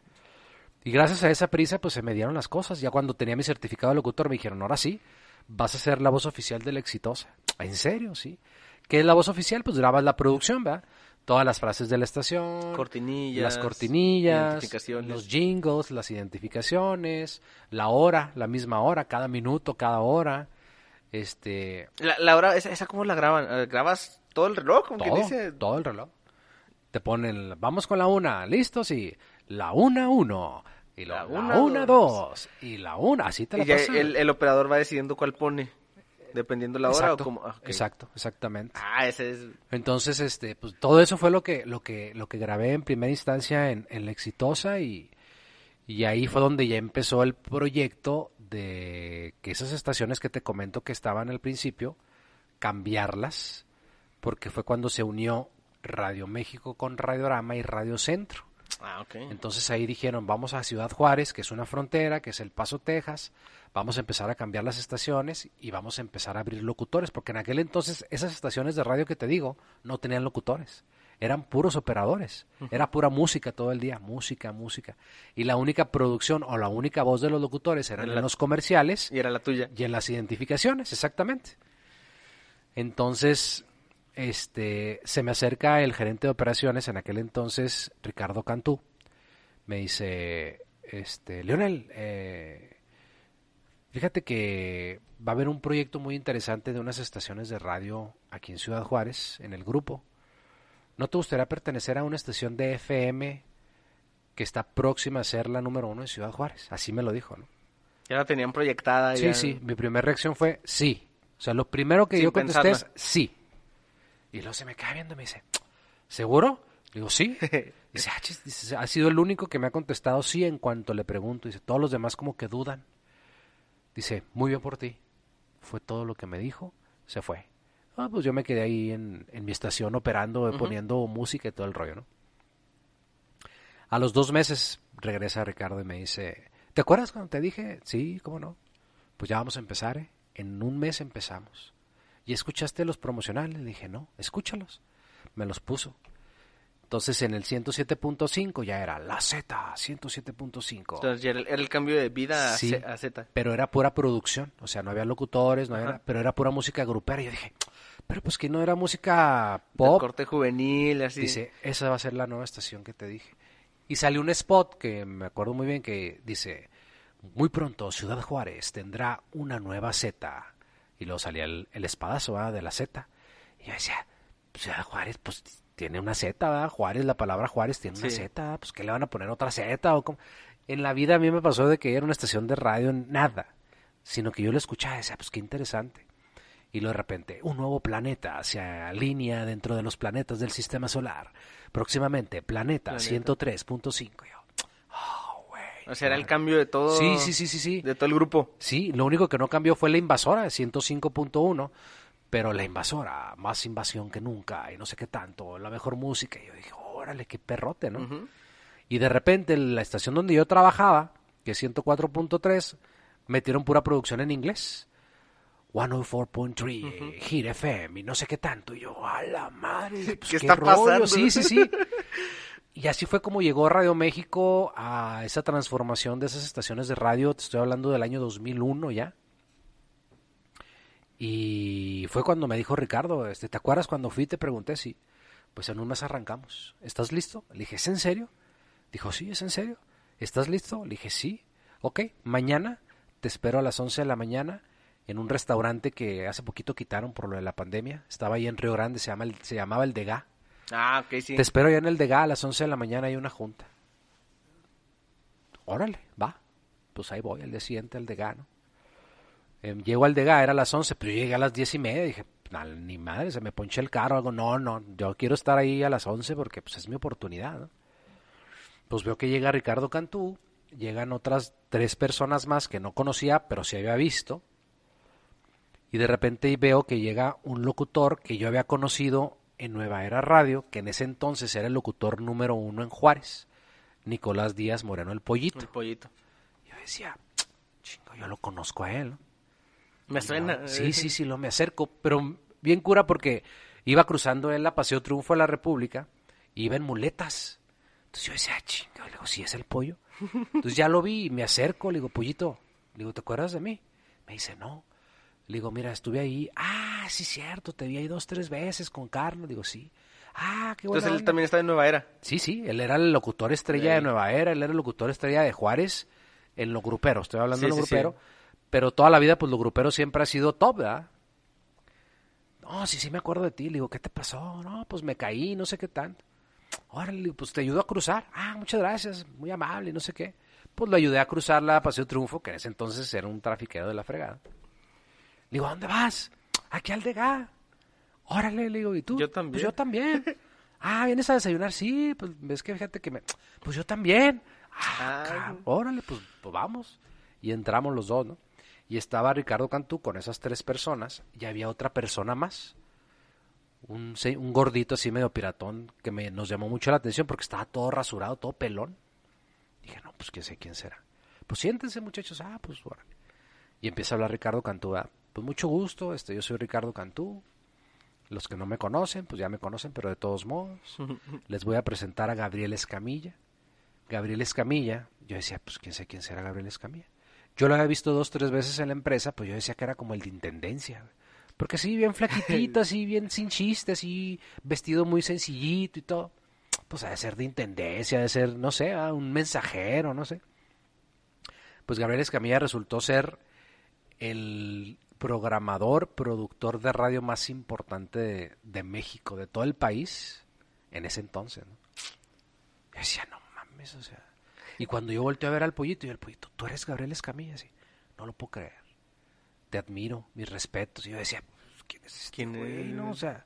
Y gracias a esa prisa, pues se me dieron las cosas. Ya cuando tenía mi certificado de locutor me dijeron, ahora sí, vas a ser la voz oficial de la exitosa. ¿En serio? Sí. ¿Qué es la voz oficial? Pues grabas la producción, ¿verdad? Todas las frases de la estación. Cortinillas. Las cortinillas. identificaciones. Los jingles, las identificaciones. La hora, la misma hora, cada minuto, cada hora. Este... La, la hora, esa, esa cómo la graban? Eh, ¿Grabas todo el reloj? Como que Todo, dice. todo el reloj. Te ponen, vamos con la una, listos y la una uno. Y la, La la una, dos. dos. Y la una, así te la Y ya el, el operador va decidiendo cuál pone. Dependiendo la hora exacto, o como. ah, exacto, exactamente. Ah, ese es. Entonces, este, pues todo eso fue lo que, lo que, lo que grabé en primera instancia en, en La Exitosa y, y ahí fue donde ya empezó el proyecto de que esas estaciones que te comento que estaban al principio, cambiarlas, porque fue cuando se unió Radio México con Radiorama y Radio Centro. Ah, ok. Entonces ahí dijeron, vamos a Ciudad Juárez, que es una frontera, que es El Paso, Texas, vamos a empezar a cambiar las estaciones y vamos a empezar a abrir locutores, porque en aquel entonces esas estaciones de radio que te digo no tenían locutores, eran puros operadores, era pura música todo el día, música, música. Y la única producción o la única voz de los locutores eran Era en la- los comerciales Y era la tuya. y en las identificaciones, exactamente. Entonces, este, se me acerca el gerente de operaciones en aquel entonces, Ricardo Cantú. Me dice, este, Leonel, eh, fíjate que va a haber un proyecto muy interesante de unas estaciones de radio aquí en Ciudad Juárez, en el grupo. ¿No te gustaría pertenecer a una estación de FM que está próxima a ser la número uno en Ciudad Juárez? Así me lo dijo, ¿no? Ya la tenían proyectada. Sí, ya- sí, mi primera reacción fue sí. O sea, lo primero que Sin yo contesté es sí. Y luego se me queda viendo y me dice, ¿seguro? Digo, sí. Dice, "Ah, chis", dice, ha sido el único que me ha contestado sí en cuanto le pregunto. Dice, todos los demás como que dudan. Dice, muy bien por ti. Fue todo lo que me dijo, se fue. Ah, pues yo me quedé ahí en, en mi estación operando, poniendo música y todo el rollo, ¿no? A los dos meses regresa Ricardo y me dice, ¿te acuerdas cuando te dije? Sí, ¿cómo no? Pues ya vamos a empezar, ¿eh? En un mes empezamos. ¿Y escuchaste los promocionales? Le dije, no, escúchalos. Me los puso. Entonces en el 107.5 ya era la Z, 107.5. Entonces ya era el, cambio de vida a Sí. Z- a Z. Pero era pura producción, o sea, no había locutores, no había, pero era pura música grupera. Y yo dije, pero pues que no era música pop. corte juvenil, así. Dice, esa va a ser la nueva estación que te dije. Y salió un spot que me acuerdo muy bien que dice, muy pronto Ciudad Juárez tendrá una nueva Z. Y luego salía el, el espadazo ¿verdad? de la Z. Y yo decía, Ciudad Juárez, pues tiene una Z, ¿verdad? Juárez, la palabra Juárez tiene una Sí. Z, pues ¿qué le van a poner otra Z? O cómo? En la vida a mí me pasó de que era una estación de radio, nada. Sino que yo lo escuchaba y decía, pues qué interesante. Y luego de repente, un nuevo planeta se alinea dentro de los planetas del sistema solar. Próximamente, planeta, Planeta. 103.5. Y Yo, oh, güey. O sea, era el cambio de todo. Sí, sí, sí, sí, sí. De todo el grupo. Sí, lo único que no cambió fue la invasora, 105.1. Pero la invasora, más invasión que nunca, y no sé qué tanto, la mejor música. Y yo dije, órale, qué perrote, ¿no? Y de repente la estación donde yo trabajaba, que es 104.3, metieron pura producción en inglés. 104.3, Hit FM y no sé qué tanto. Y yo, a la madre, pues, ¿Qué está pasando? Sí, sí, sí. Y así fue como llegó Radio México a esa transformación de esas estaciones de radio. Te estoy hablando del año 2001 ya. Y fue cuando me dijo Ricardo, este, ¿te acuerdas cuando fui y te pregunté si, pues en un mes arrancamos? ¿Estás listo? Le dije, ¿es en serio? Dijo, sí, es en serio. ¿Estás listo? Le dije, sí. Ok, mañana te espero a las 11 de la mañana en un restaurante que hace poquito quitaron por lo de la pandemia. Estaba ahí en Río Grande, se, llama el- se llamaba El Degá. Ah, ok, sí. Te espero ya en el Degá a las 11 de la mañana, hay una junta. Órale, va. Pues ahí voy, al día siguiente al Degá, ¿no? Em, llego al Degá, era a las 11, pero yo llegué a las 10 y media. Dije, "Na- ni madre, se me ponché el carro. Algo, no, no, yo quiero estar ahí a las 11 porque pues es mi oportunidad, ¿no? Pues veo que llega Ricardo Cantú, llegan otras tres personas más que no conocía, pero sí había visto. Y de repente veo que llega un locutor que yo había conocido en Nueva Era Radio, que en ese entonces era el locutor número uno en Juárez, Nicolás Díaz Moreno el Pollito. El pollito. Yo decía, chingo, yo lo conozco a él. Me suena. Sí, sí, sí, lo me acerco, pero bien cura porque iba cruzando él la Paseo Triunfo de la República, y iba en muletas. Entonces yo decía, chinga, le digo, sí es el pollo. Entonces ya lo vi y me acerco, le digo, pollito, le digo, ¿te acuerdas de mí? Me dice, no. Le digo, mira, estuve ahí. Ah, sí, cierto, te vi ahí dos, tres veces con Carlos. Digo, sí. Ah, qué bueno. Entonces él también está en Nueva Era. Sí, sí, él era el locutor estrella de Nueva Era, él era el locutor estrella de Juárez en lo grupero, estoy hablando de lo grupero, pero toda la vida pues lo grupero siempre ha sido top, ¿verdad? No, sí, sí me acuerdo de ti, le digo, ¿qué te pasó? No, pues me caí, no sé qué tanto. Órale, pues te ayudó a cruzar. Ah, muchas gracias, muy amable, no sé qué. Pues lo ayudé a cruzar la Paseo Triunfo, que en ese entonces era un trafiquero de la fregada. Le digo, ¿a dónde vas? Aquí al Dega. Órale, le digo, ¿y tú? Yo también. Pues yo también. ah, ¿vienes a desayunar? Sí, pues ves que fíjate que me... Pues yo también. Ah, órale, pues, pues, vamos. Y entramos los dos, ¿no? Y estaba Ricardo Cantú con esas tres personas y había otra persona más. Un, un gordito así medio piratón que me, nos llamó mucho la atención porque estaba todo rasurado, todo pelón. Dije, no, pues quién sé quién será. Pues siéntense muchachos, ah, pues órale. Y empieza a hablar Ricardo Cantú, ah, pues mucho gusto, este, yo soy Ricardo Cantú, los que no me conocen, pues ya me conocen, pero de todos modos, les voy a presentar a Gabriel Escamilla. Gabriel Escamilla, yo decía, pues quién sé quién será Gabriel Escamilla. Yo lo había visto dos, tres veces en la empresa, pues yo decía que era como el de intendencia. Porque así, bien flaquitito, así, bien sin chiste, así, vestido muy sencillito y todo. Pues ha de ser de intendencia, de ser, no sé, ah, un mensajero, no sé. Pues Gabriel Escamilla resultó ser el programador, productor de radio más importante de, México, de todo el país, en ese entonces. ¿no? Yo decía, no mames, o sea. Y cuando yo volteé a ver al pollito, y el pollito, tú eres Gabriel Escamilla, sí. No lo puedo creer. Te admiro, mis respetos. Y yo decía, pues, ¿quién es este ¿Quién güey? No, o sea,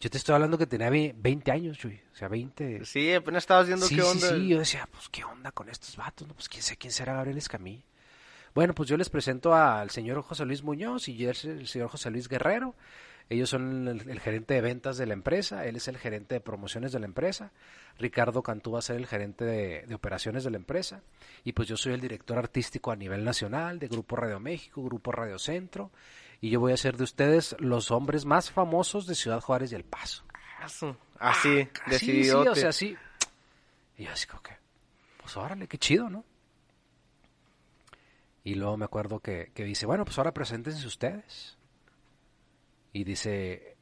yo te estoy hablando que tenía 20 años, Chuy. O sea, 20. Sí, apenas estabas viendo qué onda. Sí, sí, yo decía, pues, ¿qué onda con estos vatos? No, pues, quién sé quién será Gabriel Escamilla. Bueno, pues yo les presento al señor José Luis Muñoz y el señor José Luis Guerrero. Ellos son el, gerente de ventas de la empresa, él es el gerente de promociones de la empresa, Ricardo Cantú va a ser el gerente de, operaciones de la empresa y pues yo soy el director artístico a nivel nacional de Grupo Radio México, Grupo Radio Centro y yo voy a ser de ustedes los hombres más famosos de Ciudad Juárez y El Paso. Así, ah, decidido. Ah, sí, o sea, sí. Y yo así como que, pues órale, qué chido, ¿no? Y luego me acuerdo que, dice, bueno, pues ahora preséntense ustedes. Y dice,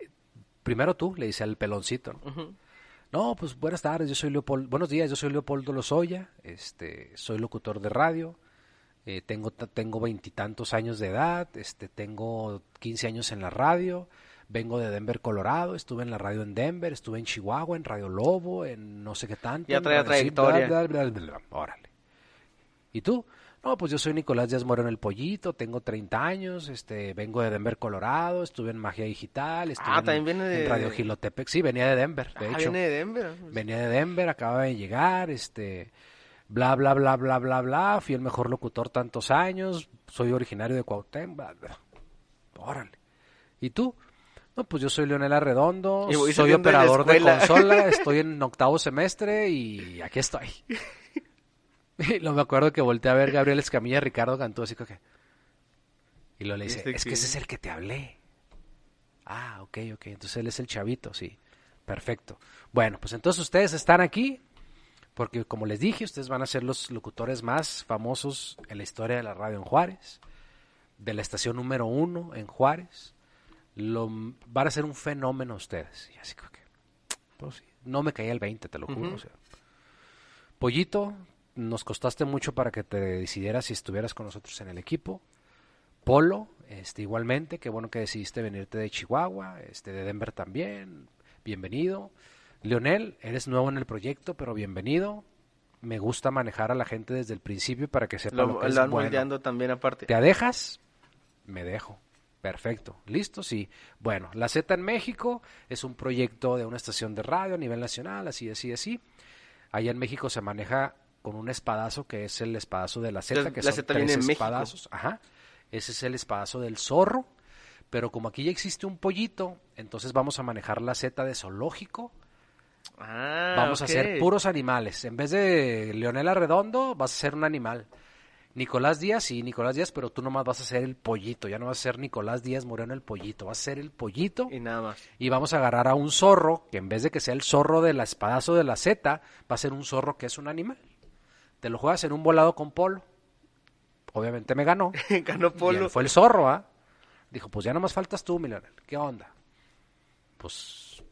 primero tú, le dice al peloncito. ¿no? pues buenas tardes, yo soy Leopoldo, buenos días, yo soy Leopoldo Lozoya, este, soy locutor de radio, eh, tengo tengo veintitantos años de edad, este, tengo 15 años en la radio, vengo de Denver, Colorado, estuve en la radio en Denver, estuve en Chihuahua, en Radio Lobo, en no sé qué tanto. Ya trae trayectoria. Órale. ¿Y tú? No, pues yo soy Nicolás Díaz Moreno el Pollito, tengo 30 años, este, vengo de Denver, Colorado, estuve en Magia Digital, estuve ah, también viene de... Radio Gilotepec, sí, venía de Denver, de ah, hecho. viene de Denver. Venía de Denver, acaba de llegar, este, bla, bla, bla, bla, bla, bla, fui el mejor locutor tantos años, soy originario de Cuauhtémoc, órale. ¿Y tú? No, pues yo soy Leonel Arredondo, soy operador de, de consola, estoy en octavo semestre y aquí estoy. Y lo me acuerdo que volteé a ver Gabriel Escamilla, Ricardo Cantú, así que... Y lo le dice, es que ese es el que te hablé. Ah, ok, ok, entonces él es el chavito, sí. Perfecto. Bueno, pues entonces ustedes están aquí porque como les dije, ustedes van a ser los locutores más famosos en la historia de la radio en Juárez, de la estación número uno en Juárez. Lo, van a ser un fenómeno ustedes. Y así que, pues no me caía el 20, te lo juro. Pollito, nos costaste mucho para que te decidieras si estuvieras con nosotros en el equipo. Polo, este, igualmente, qué bueno que decidiste venirte de Chihuahua, este, de Denver también, bienvenido. Leonel, eres nuevo en el proyecto, pero bienvenido. Me gusta manejar a la gente desde el principio para que sepa lo, que es bueno. también aparte. ¿Te dejas? Me dejo. Perfecto. ¿Listo? Sí. Bueno, La Z en México es un proyecto de una estación de radio a nivel nacional, así, así, así. Allá en México se maneja con un espadazo que es el espadazo de la Z, que son tres espadazos. Ajá. Ese es el espadazo del zorro. Pero como aquí ya existe un pollito, entonces vamos a manejar la Z de zoológico. Ah, vamos a hacer puros animales. En vez de Leonela Redondo, vas a ser un animal. Nicolás Díaz, sí, Nicolás Díaz, pero tú nomás vas a ser el pollito, ya no vas a ser Nicolás Díaz Moreno el pollito, vas a ser el pollito. Y nada más. Y vamos a agarrar a un zorro, que en vez de que sea el zorro del espadazo de la Z, va a ser un zorro que es un animal te lo juegas en un volado con Polo. Obviamente me ganó. ganó Polo. fue el zorro, ¿ah? Dijo, pues ya nomás faltas tú, mi Leonel. ¿Qué onda? Pues,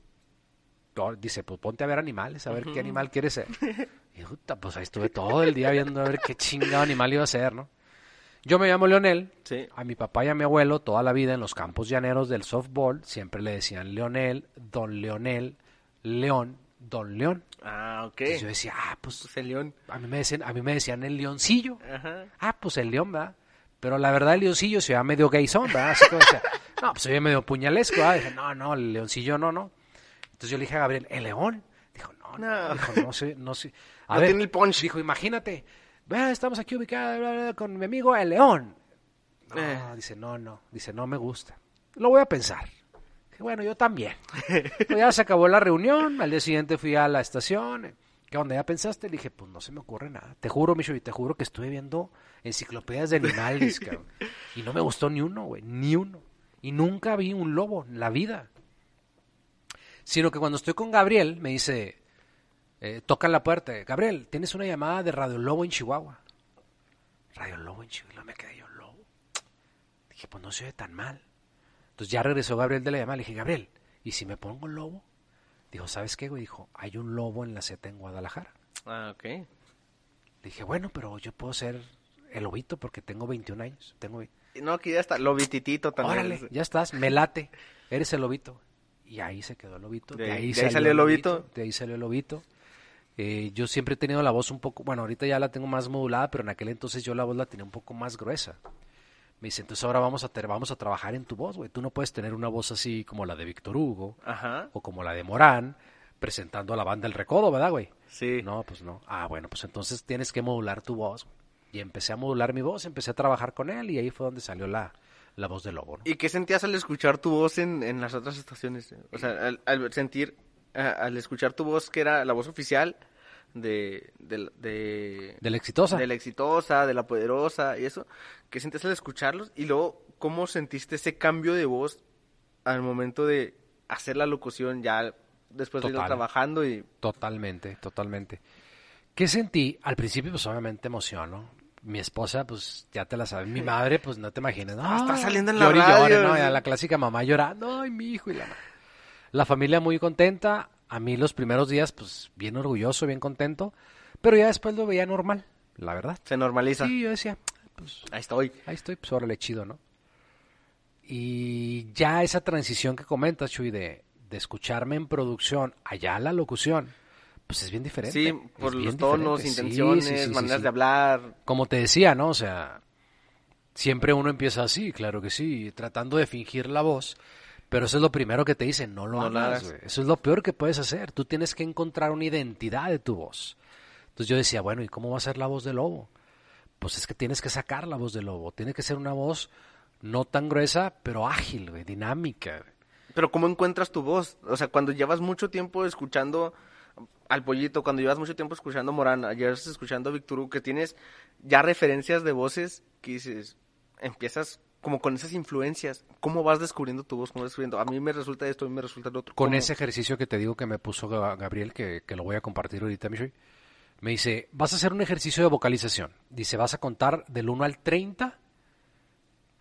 dice, pues ponte a ver animales, a ver qué animal quieres ser. Y puta, pues ahí estuve todo el día viendo a ver qué chingado animal iba a ser, ¿no? Yo me llamo Leonel. Sí. A mi papá y a mi abuelo, toda la vida en los campos llaneros del softball, siempre le decían Leonel, Don Leonel, León, Don León. Ah, ok. Entonces yo decía, ah, pues Pues el león. a mí me decían, a mí me decían el leoncillo. Ajá. Ah, pues el león, ¿verdad? Pero la verdad el leoncillo se veía medio gayzón, ¿verdad? Así como decía, no, pues se veía medio puñalesco, ¿verdad? Dije, no, no, el leoncillo no, no. Entonces yo le dije a Gabriel, ¿el león? Dijo, no, no, No. dijo, no sé, no sé. A No ver, tiene el punch. Dijo, imagínate, "Ve, estamos aquí ubicados con mi amigo el león. No, Eh. dice, no, no, dice, no me gusta. Lo voy a pensar. Bueno, yo también. Pues ya se acabó la reunión, al día siguiente fui a la estación. ¿Qué onda? ¿Ya pensaste? Le dije, pues no se me ocurre nada. Te juro, Micho, y te juro que estuve viendo enciclopedias de animales, cabrón. Y no me gustó ni uno, güey, ni uno. Y nunca vi un lobo en la vida. Sino que cuando estoy con Gabriel, me dice, eh, tocan la puerta, Gabriel, tienes una llamada de Radio Lobo en Chihuahua. Radio Lobo en Chihuahua, me quedé yo lobo. Dije, pues no se ve tan mal. Entonces ya regresó Gabriel de la llamada, le dije, Gabriel, ¿y si me pongo lobo? Dijo, ¿sabes qué, güey? Dijo, hay un lobo en la Z en Guadalajara. Ah, ok. Le dije, bueno, pero yo puedo ser el lobito porque tengo 21 años. Tengo... No, aquí ya está. Lobititito también. Órale, ya estás, me late. Eres el lobito. Y ahí se quedó el lobito. De ahí- de ahí salió el lobito. De ahí salió el lobito. Eh, yo siempre he tenido la voz un poco, bueno, ahorita ya la tengo más modulada, pero en aquel entonces yo la voz la tenía un poco más gruesa. Me dice, entonces ahora vamos a, ter- vamos a trabajar en tu voz, güey. Tú no puedes tener una voz así como la de Víctor Hugo Ajá. o como la de Morán presentando a la banda El Recodo, ¿verdad, güey? Sí. No, pues no. Ah, bueno, pues entonces tienes que modular tu voz. Y empecé a modular mi voz, empecé a trabajar con él y ahí fue donde salió la, la voz de lobo, ¿no? ¿Y qué sentías al escuchar tu voz en, en las otras estaciones? O sea, al, al sentir, al escuchar tu voz que era la voz oficial de, de, de, De la exitosa. de la exitosa, de la poderosa y eso, ¿qué sentías al escucharlos? Y luego, ¿cómo sentiste ese cambio de voz al momento de hacer la locución ya después de ir trabajando y... Totalmente, totalmente. ¿Qué sentí? Al principio, pues obviamente emoción, ¿no? Mi esposa, pues ya te la sabes. Mi madre, pues no te imaginas. Ah, está saliendo en la llore, radio, ¿no? la clásica mamá llorando, ay, mi hijo y la madre. La familia muy contenta. A mí los primeros días, pues bien orgulloso, bien contento. Pero ya después lo veía normal, la verdad. Se normaliza. Sí, yo decía, pues Ahí estoy. ahí estoy, pues órale, chido, ¿no? Y ya esa transición que comentas, Chuy, de, de escucharme en producción allá a la locución, pues es bien diferente. Sí, por los tonos, diferente. Intenciones, sí, sí, sí, maneras de hablar. Como te decía, ¿no? O sea, siempre uno empieza así, claro que sí, tratando de fingir la voz, pero eso es lo primero que te dicen, no lo No hagas. Eso es lo peor que puedes hacer. Tú tienes que encontrar una identidad de tu voz. Entonces yo decía, bueno, ¿y cómo va a ser la voz de lobo? Pues es que tienes que sacar la voz de lobo. Tiene que ser una voz no tan gruesa, pero ágil, güey, dinámica. güey. Pero ¿cómo encuentras tu voz? O sea, cuando llevas mucho tiempo escuchando al pollito, cuando llevas mucho tiempo escuchando Morana, llevas escuchando a Víctor Hugo, que tienes ya referencias de voces que dices, empiezas como con esas influencias, ¿cómo vas descubriendo tu voz? ¿Cómo vas descubriendo? A mí me resulta esto, a mí me resulta lo otro. Con ¿Cómo? ese ejercicio que te digo que me puso Ga- Gabriel, que, que lo voy a compartir ahorita, Michoy, me dice, vas a hacer un ejercicio de vocalización. Dice, vas a contar del 1 al 30,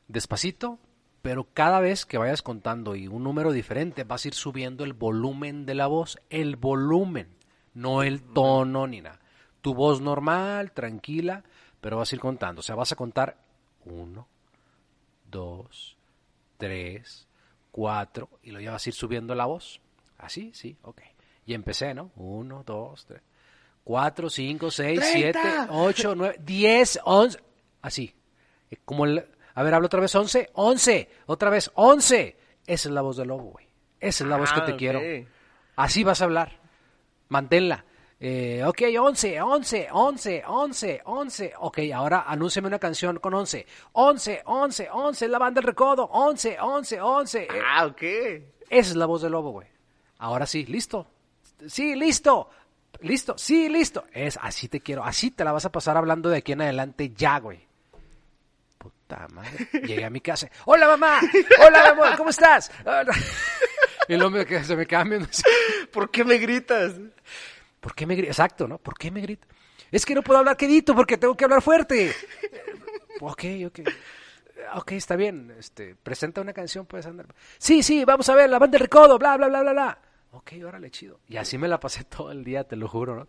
despacito, pero cada vez que vayas contando y un número diferente, vas a ir subiendo el volumen de la voz, el volumen, no el tono ni nada. Tu voz normal, tranquila, pero vas a ir contando. O sea, vas a contar 1, 2, 3, 4, y lo llevas a ir subiendo la voz. Así, sí, ok. Y empecé, ¿no? 1, 2, 3, 4, 5, 6, 7, 8, 9, 10, 11. Así. Eh, Como el... A ver, habla otra vez, 11, 11, otra vez, 11. Esa es la voz del lobo, güey. Esa es la voz que Ah, te ok. quiero. Así vas a hablar. Manténla. Eh, ok, 11, 11, 11, 11, 11. Ok, ahora anúnciame una canción con 11. 11, 11, 11, la banda del recodo. 11, 11, 11. Eh, Ah, ok. esa es la voz del lobo, güey. Ahora sí, listo. Sí, listo. Listo, sí, listo. Es así te quiero. Así te la vas a pasar hablando de aquí en adelante ya, güey. Puta madre. Llegué a mi casa. Hola, mamá. Hola, amor. ¿Cómo estás? Y luego se me cambian. ¿Por qué me gritas? ¿Por qué me grita? Exacto, ¿no? ¿Por qué me grita? Es que no puedo hablar quedito porque tengo que hablar fuerte. Ok, ok. ok, está bien, este, presenta una canción, puedes andar. Sí, sí, vamos a ver, la banda del recodo, bla, bla, bla, bla, bla. Ok, órale, chido. Y así me la pasé todo el día, te lo juro, ¿no?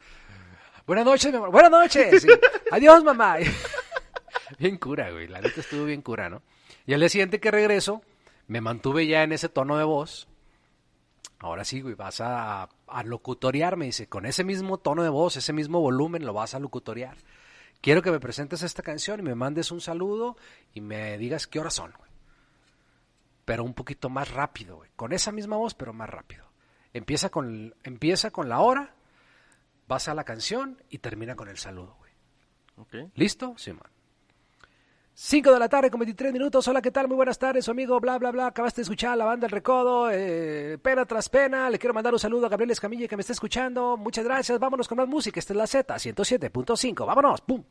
Buenas noches, mi amor. Buenas noches. Sí. Adiós, mamá. bien cura, güey. La neta estuvo bien cura, ¿no? Y al día siguiente que regreso, me mantuve ya en ese tono de voz. Ahora sí, güey, vas a, a locutoriar, me dice, con ese mismo tono de voz, ese mismo volumen, lo vas a locutoriar. Quiero que me presentes esta canción y me mandes un saludo y me digas qué horas son, güey. Pero un poquito más rápido, güey. Con esa misma voz, pero más rápido. Empieza con, empieza con la hora, vas a la canción y termina con el saludo, güey. ¿Listo? Sí, man. 5 de la tarde con 23 minutos. Hola, ¿qué tal? Muy buenas tardes, su amigo, bla, bla, bla. Acabaste de escuchar a la banda El Recodo, eh, pena tras pena. Le quiero mandar un saludo a Gabriel Escamilla que me está escuchando. Muchas gracias. Vámonos con más música. Esta es la Z, 107.5. Vámonos. Pum.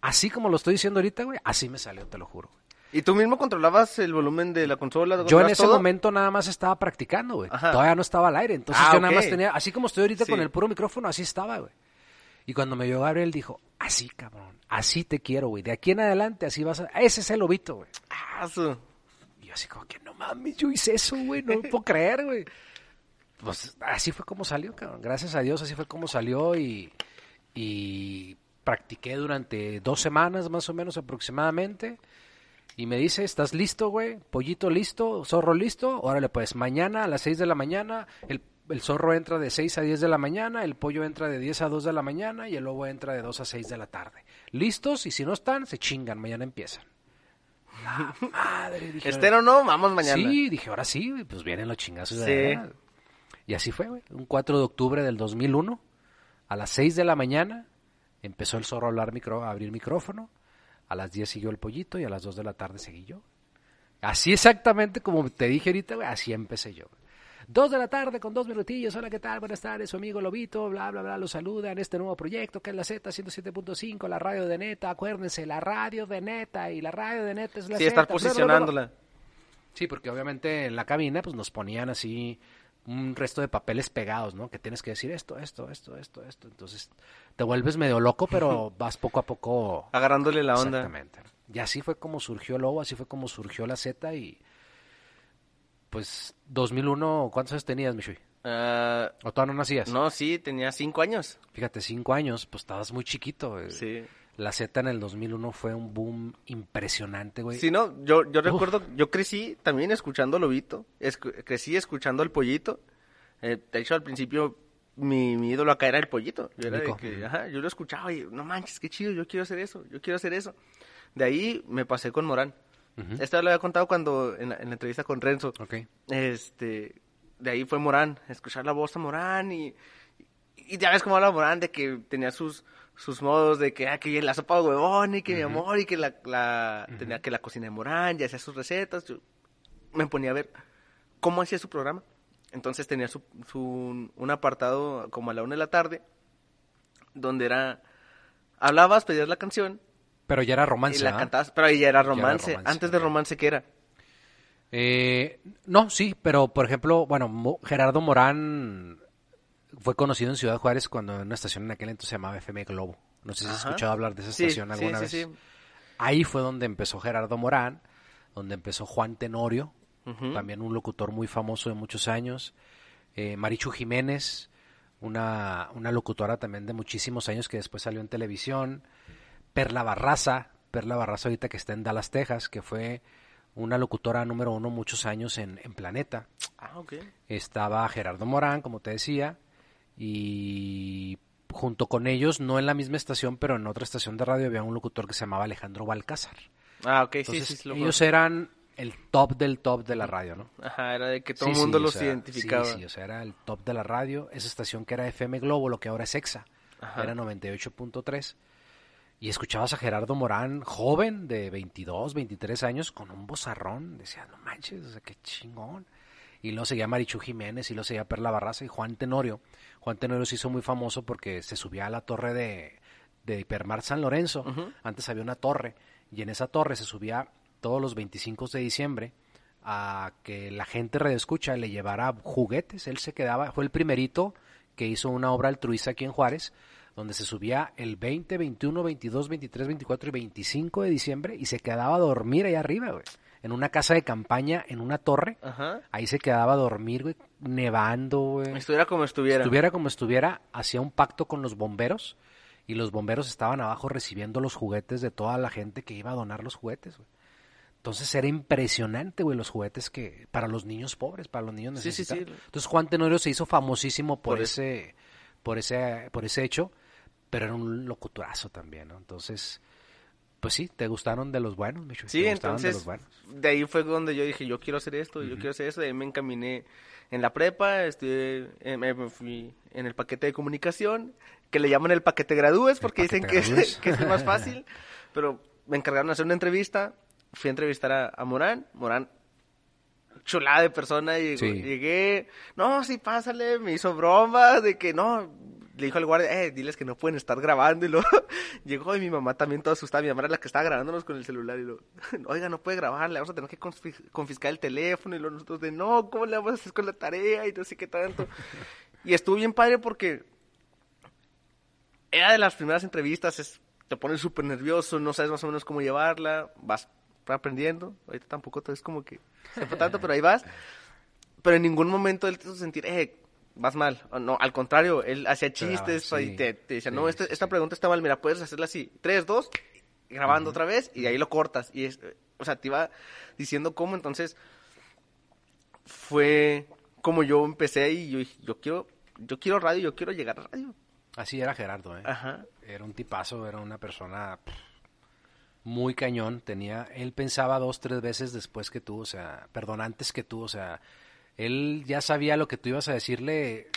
Así como lo estoy diciendo ahorita, güey, así me salió, te lo juro. ¿Y tú mismo controlabas el volumen de la consola? Yo en ¿Controlabas ese todo? momento nada más estaba practicando, güey. Todavía no estaba al aire. Entonces Ah, yo nada más tenía, así como estoy ahorita Sí. con el puro micrófono, así estaba, güey. Y cuando me vio Gabriel dijo, así, cabrón, así te quiero, güey. De aquí en adelante así vas a... Ese es el lobito, güey. Ah, su- Y yo así como que no mames, yo hice eso, güey, no lo puedo creer, güey. Pues así fue como salió, cabrón. Gracias a Dios así fue como salió y, y practiqué durante dos semanas más o menos aproximadamente. Y me dice, ¿estás listo, güey? Pollito listo, zorro listo. Órale, pues mañana a las 6 de la mañana el, el zorro entra de 6 a 10 de la mañana, el pollo entra de 10 a 2 de la mañana y el lobo entra de 2 a 6 de la tarde. ¿Listos? Y si no están, se chingan, mañana empiezan. La madre, dije. Estén o no, vamos mañana. Sí, dije, ahora sí, güey, pues vienen los chingazos de Sí. verdad. Y así fue, güey. Un 4 de octubre del 2001, a las 6 de la mañana, empezó el zorro a, hablar micro, a abrir micrófono. A las 10 siguió el pollito y a las 2 de la tarde seguí yo. Así exactamente como te dije ahorita, güey, así empecé yo. Dos de la tarde con dos minutillos. Hola, ¿qué tal? Buenas tardes, su amigo Lobito, bla, bla, bla, lo saluda en este nuevo proyecto que es la Z 107.5, la radio de neta. Acuérdense, la radio de neta y la radio de neta es la Sí, Z. estar posicionándola. Sí, porque obviamente en la cabina pues nos ponían así un resto de papeles pegados, ¿no? Que tienes que decir esto, esto, esto, esto, esto. Entonces te vuelves medio loco, pero vas poco a poco. Agarrándole la onda. Exactamente. Y así fue como surgió Lobo, así fue como surgió la Z y pues 2001, ¿cuántos años tenías, Mishui? Ah, ¿O todavía no nacías? no, sí, tenía cinco años. Fíjate, cinco años, pues estabas muy chiquito. Sí. La Z en el 2001 fue un boom impresionante, güey. Sí, no, yo, yo recuerdo, yo crecí también escuchando Lobito, crecí escuchando el pollito. Eh, de hecho, al principio mi, mi ídolo acá era el pollito. Yo, era de que, ajá, yo lo escuchaba y no manches, qué chido, yo quiero hacer eso, yo quiero hacer eso. De ahí me pasé con Morán. Esto lo había contado cuando en la, en la entrevista con Renzo. Este, de ahí fue Morán, escuchar la voz de Morán y, y ya ves cómo habla Morán de que tenía sus, sus modos de que, ah, que la sopa de huevón y que mi amor y que la, la tenía que la cocina de Morán y hacía sus recetas. Yo me ponía a ver cómo hacía su programa. Entonces tenía su, su, un apartado como a la una de la tarde donde era, hablabas, pedías la canción Pero ya era romance, y la ¿ah? cantabas, pero ya era era romance. romance, Antes de romance, ¿qué era? Eh, no, sí, pero por ejemplo, bueno, Mo- Gerardo Morán fue conocido en Ciudad Juárez cuando en una estación en aquel entonces se llamaba FM Globo. No sé si has Ajá. escuchado hablar de esa estación sí, alguna sí, vez. Ahí fue donde empezó Gerardo Morán, donde empezó Juan Tenorio, también un locutor muy famoso de muchos años, eh, Marichu Jiménez, una, una locutora también de muchísimos años que después salió en televisión, Perla Barraza, Perla Barraza ahorita que está en Dallas, Texas, que fue una locutora número uno muchos años en, en Planeta. Ah, ok. Estaba Gerardo Morán, como te decía, y junto con ellos, no en la misma estación, pero en otra estación de radio había un locutor que se llamaba Alejandro Balcázar. Ah, ok, Entonces, sí, sí, sí. lo ellos eran el top del top de la radio, ¿no? Ajá, era de que todo Sí, el mundo sí, o los sea, identificaba. Sí, sí, o sea, era el top de la radio. Esa estación que era FM Globo, lo que ahora es EXA, Ajá. era 98.3. Y escuchabas a Gerardo Morán, joven, de 22, 23 años, con un bozarrón. Decía, no manches, o sea, qué chingón. Y luego seguía Marichu Jiménez, y luego seguía Perla Barraza y Juan Tenorio. Juan Tenorio se hizo muy famoso porque se subía a la torre de, de Hipermar San Lorenzo. Antes había una torre, y en esa torre se subía todos los 25 de diciembre a que la gente redescucha le llevara juguetes. Él se quedaba, fue el primerito que hizo una obra altruista aquí en Juárez, donde se subía el 20, 21, 22, 23, 24 y 25 de diciembre y se quedaba a dormir allá arriba, güey. En una casa de campaña, en una torre. Ajá. Ahí se quedaba a dormir, güey, nevando, güey. Estuviera como estuviera. Estuviera como estuviera, hacía un pacto con los bomberos y los bomberos estaban abajo recibiendo los juguetes de toda la gente que iba a donar los juguetes, güey. Entonces era impresionante, güey, los juguetes que para los niños pobres, para los niños Sí, sí, sí. necesitados. Entonces Juan Tenorio se hizo famosísimo por, Por ese por ese por ese hecho, pero era un locuturazo también, ¿no? Entonces, pues sí, te gustaron de los buenos, Micho, Sí, te gustaron de entonces los buenos. de ahí fue donde yo dije, yo quiero hacer esto, yo quiero hacer eso, de ahí me encaminé en la prepa, estudié, eh, me fui en el paquete de comunicación, que le llaman el paquete gradúes porque dicen que es, que es el más fácil, pero me encargaron de hacer una entrevista, fui a entrevistar a, a Morán, Morán chulada de persona y Sí. llegué, no, sí, pásale, me hizo bromas de que no, le dijo al guardia, eh, diles que no pueden estar grabando y luego llegó y mi mamá también toda asustada, mi mamá era la que estaba grabándonos con el celular y lo, oiga, no puede grabar, le vamos a tener que confis- confiscar el teléfono y luego nosotros de, no, ¿cómo le vamos a hacer con la tarea y no sé qué tanto? Y estuvo bien padre porque era de las primeras entrevistas, es, te pones súper nervioso, no sabes más o menos cómo llevarla, vas aprendiendo, ahorita tampoco es como que sepa tanto, pero ahí vas, pero en ningún momento él te hizo sentir, eh, vas mal, no, al contrario, él hacía chistes sí. y te, te decía, Sí, no, sí, esta sí. pregunta está mal, mira, puedes hacerla así, tres, dos, grabando otra vez, y de ahí lo cortas, y es, o sea, te iba diciendo cómo, entonces, fue como yo empecé y yo dije, yo quiero, yo quiero radio, yo quiero llegar a radio. Así era Gerardo, ¿eh? Ajá. Era un tipazo, era una persona pff, muy cañón. Tenía, él pensaba dos, tres veces después que tú, o sea, perdón, antes que tú, o sea, él ya sabía lo que tú ibas a decirle,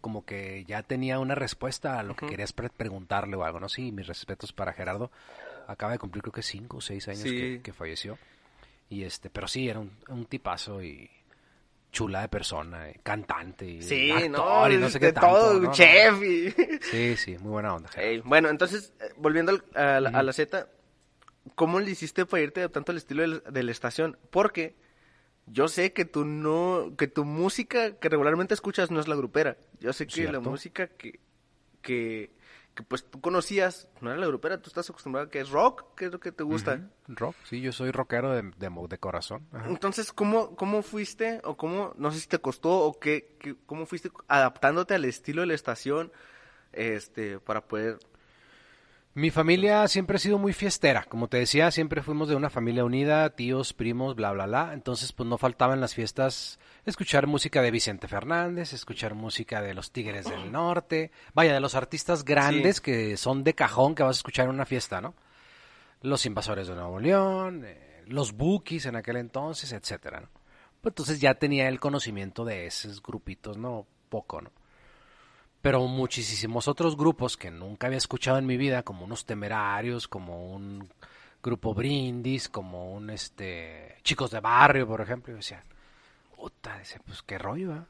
como que ya tenía una respuesta a lo que querías pre- preguntarle o algo, ¿no? Sí, mis respetos para Gerardo. Acaba de cumplir creo que cinco o seis años Sí. que, que falleció. Y este, pero sí, era un, un tipazo y chula de persona, y cantante, y Sí, actor, no, y no sé de qué tanto, todo, chef y... Sí, sí, muy buena onda. Bueno, entonces, eh, volviendo a, la, a la Z, ¿cómo le hiciste para irte adaptando al estilo de la estación? Porque yo sé que tú no, que tu música que regularmente escuchas no es la grupera. Yo sé que la música que, que, que pues tú conocías no era la grupera, tú estás acostumbrado a que es rock, que es lo que te gusta. Rock, sí, yo soy rockero de, de, de corazón. Ajá. Entonces, ¿cómo, ¿cómo fuiste o cómo, no sé si te costó o qué, qué- cómo fuiste adaptándote al estilo de la estación este, para poder... Mi familia siempre ha sido muy fiestera, como te decía, siempre fuimos de una familia unida, tíos, primos, bla, bla, bla. Entonces, pues no faltaba en las fiestas escuchar música de Vicente Fernández, escuchar música de los Tigres del Norte, vaya, de los artistas grandes Sí. que son de cajón que vas a escuchar en una fiesta, ¿no? Los Invasores de Nuevo León, eh, los Bookies en aquel entonces, etcétera, ¿no? Pues entonces ya tenía el conocimiento de esos grupitos, ¿no? Poco, ¿no? Pero muchísimos otros grupos que nunca había escuchado en mi vida, como unos temerarios, como un grupo brindis, como un este chicos de barrio, por ejemplo, y yo decía, puta, pues qué rollo, ¿eh?".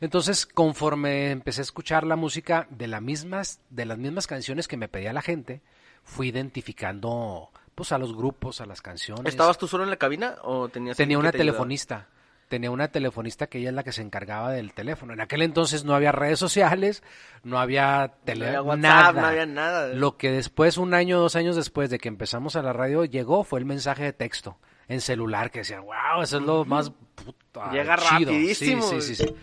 Entonces, conforme empecé a escuchar la música de las mismas, de las mismas canciones que me pedía la gente, fui identificando pues a los grupos, a las canciones. ¿Estabas tú solo en la cabina o tenías Tenía una que te ayudaba? Tenía una telefonista que ella es la que se encargaba del teléfono. En aquel entonces no había redes sociales, no había tele, No nada. no había nada. Lo que después, un año, dos años después de que empezamos a la radio, llegó fue el mensaje de texto en celular que decían, wow, eso es lo más puta, Llega chido". rapidísimo. Sí, sí, sí, sí.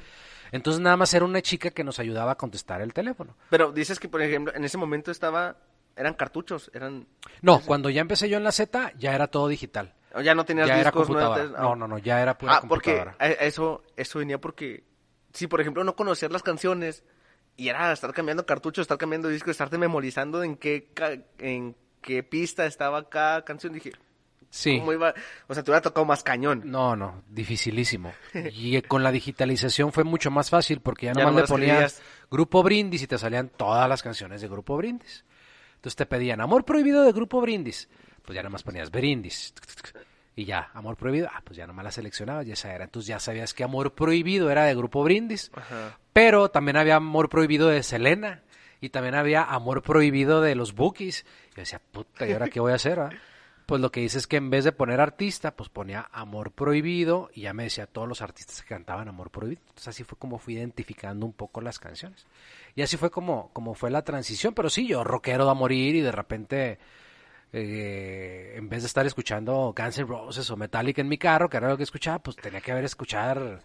Entonces nada más era una chica que nos ayudaba a contestar el teléfono. Pero dices que, por ejemplo, en ese momento estaba... Eran cartuchos, eran... No, cuando ya empecé yo en la Z, ya era todo digital. O Ya no tenías Ya era discos, no tenías- No, no, no, ya era pura Ah, porque computadora. eso, eso venía porque... Si, por ejemplo, no conocías las canciones y era estar cambiando cartuchos, estar cambiando discos, estarte memorizando en qué, en qué pista estaba cada canción, dije... Sí. ¿Cómo iba? O sea, te hubiera tocado más cañón. No, no, dificilísimo. Y con la digitalización fue mucho más fácil porque ya Ya nomás le nomás ponías. Grupo Brindis y te salían todas las canciones de Grupo Brindis. Entonces te pedían Amor Prohibido de Grupo Brindis. Pues ya nomás ponías Brindis. Y ya, Amor Prohibido, ah, pues ya nomás la seleccionabas y esa era. Entonces ya sabías que Amor Prohibido era de Grupo Brindis. Ajá. Pero también había Amor Prohibido de Selena. Y también había Amor Prohibido de los Bookies. Y yo decía, puta, ¿y ahora qué voy a hacer? ah?". pues lo que hice es que en vez de poner artista, pues ponía Amor Prohibido y ya me decía todos los artistas que cantaban Amor Prohibido. Entonces así fue como fui identificando un poco las canciones. Y así fue como, como fue la transición, pero sí, yo rockero a morir y de repente, eh, en vez de estar escuchando Guns N' Roses o Metallica en mi carro, que era lo que escuchaba, pues tenía que haber escuchar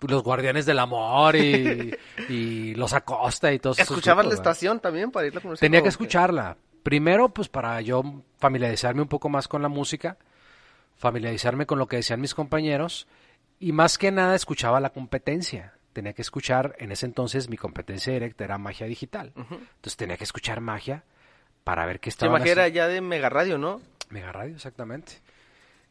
los Guardianes del Amor y, y Los Acosta y todos esos ¿Escuchabas la estación también para irla conociendo? Tenía que escucharla. Primero, pues para yo familiarizarme un poco más con la música, familiarizarme con lo que decían mis compañeros y más que nada escuchaba la competencia. Tenía que escuchar, en ese entonces mi competencia directa era magia digital. Entonces tenía que escuchar magia para ver qué estaba Magia era ya de Mega Radio, ¿no? Mega Radio, exactamente.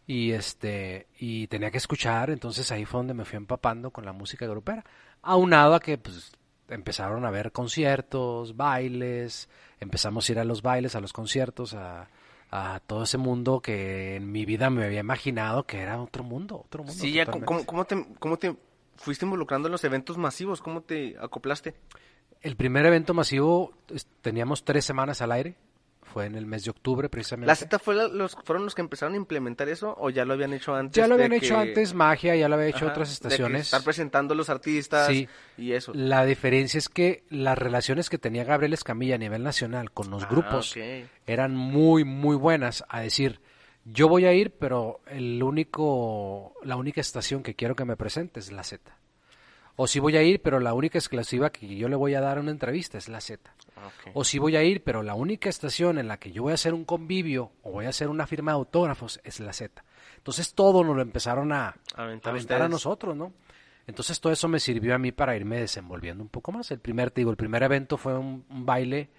Y este, y tenía que escuchar, entonces ahí fue donde me fui empapando con la música grupera. Aunado a que pues empezaron a haber conciertos, bailes, empezamos a ir a los bailes, a los conciertos, a, a todo ese mundo que en mi vida me había imaginado que era otro mundo, otro mundo. Sí, ya, totalmente. ¿cómo, cómo te, ¿cómo te fuiste involucrando en los eventos masivos? ¿Cómo te acoplaste? El primer evento masivo teníamos tres semanas al aire, fue en el mes de octubre precisamente. ¿La Z fue la- los, fueron los que empezaron a implementar eso o ya lo habían hecho antes? ya lo habían hecho que- antes magia, ya lo había hecho Ajá, otras estaciones. estar presentando a los artistas Sí. y eso. La diferencia es que las relaciones que tenía Gabriel Escamilla a nivel nacional con los Ah, grupos eran muy, muy buenas. A decir, yo voy a ir, pero el único, la única estación que quiero que me presente es la Z. O si voy a ir, pero la única exclusiva que yo le voy a dar una entrevista es la Z. Ah. O si voy a ir, pero la única estación en la que yo voy a hacer un convivio o voy a hacer una firma de autógrafos es la Z. Entonces todo nos lo empezaron a Aventar aventar a nosotros, ¿no? Entonces todo eso me sirvió a mí para irme desenvolviendo un poco más. El primer, te digo, el primer evento fue un, un baile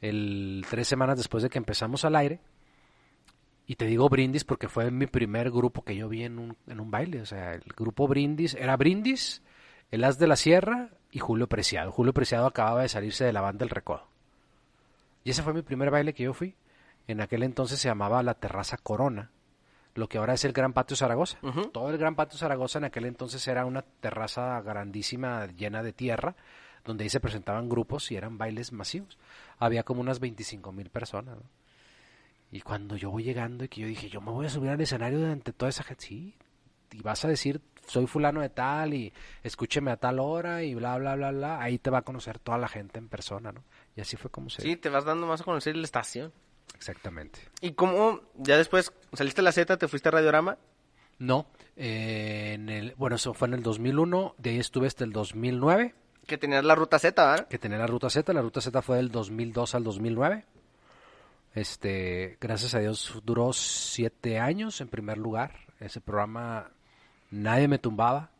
el tres semanas después de que empezamos al aire. Y te digo Brindis porque fue mi primer grupo que yo vi en un, en un baile. O sea, el grupo Brindis era Brindis, el As de la Sierra y Julio Preciado. Julio Preciado acababa de salirse de la banda del Recodo. Y ese fue mi primer baile que yo fui. En aquel entonces se llamaba la Terraza Corona, lo que ahora es el Gran Patio Zaragoza. Todo el Gran Patio Zaragoza en aquel entonces era una terraza grandísima llena de tierra, donde ahí se presentaban grupos y eran bailes masivos. Había como unas 25 mil personas. ¿no? Y cuando yo voy llegando y que yo dije, yo me voy a subir al escenario ante toda esa gente, sí, y vas a decir, soy fulano de tal y escúcheme a tal hora y bla, bla, bla, bla, ahí te va a conocer toda la gente en persona, ¿no? Y así fue como se... Sí, te vas dando más a conocer la estación. Exactamente. ¿Y cómo, ya después, saliste a la Z, te fuiste a Radiorama? No, eh, en el, bueno, eso fue en el 2001, de ahí estuve hasta el 2009, Que tenías la ruta Z, ¿verdad? que tenía la ruta Z, la ruta Z fue del 2002 al 2009. Este, gracias a Dios duró siete años en primer lugar. Ese programa nadie me tumbaba.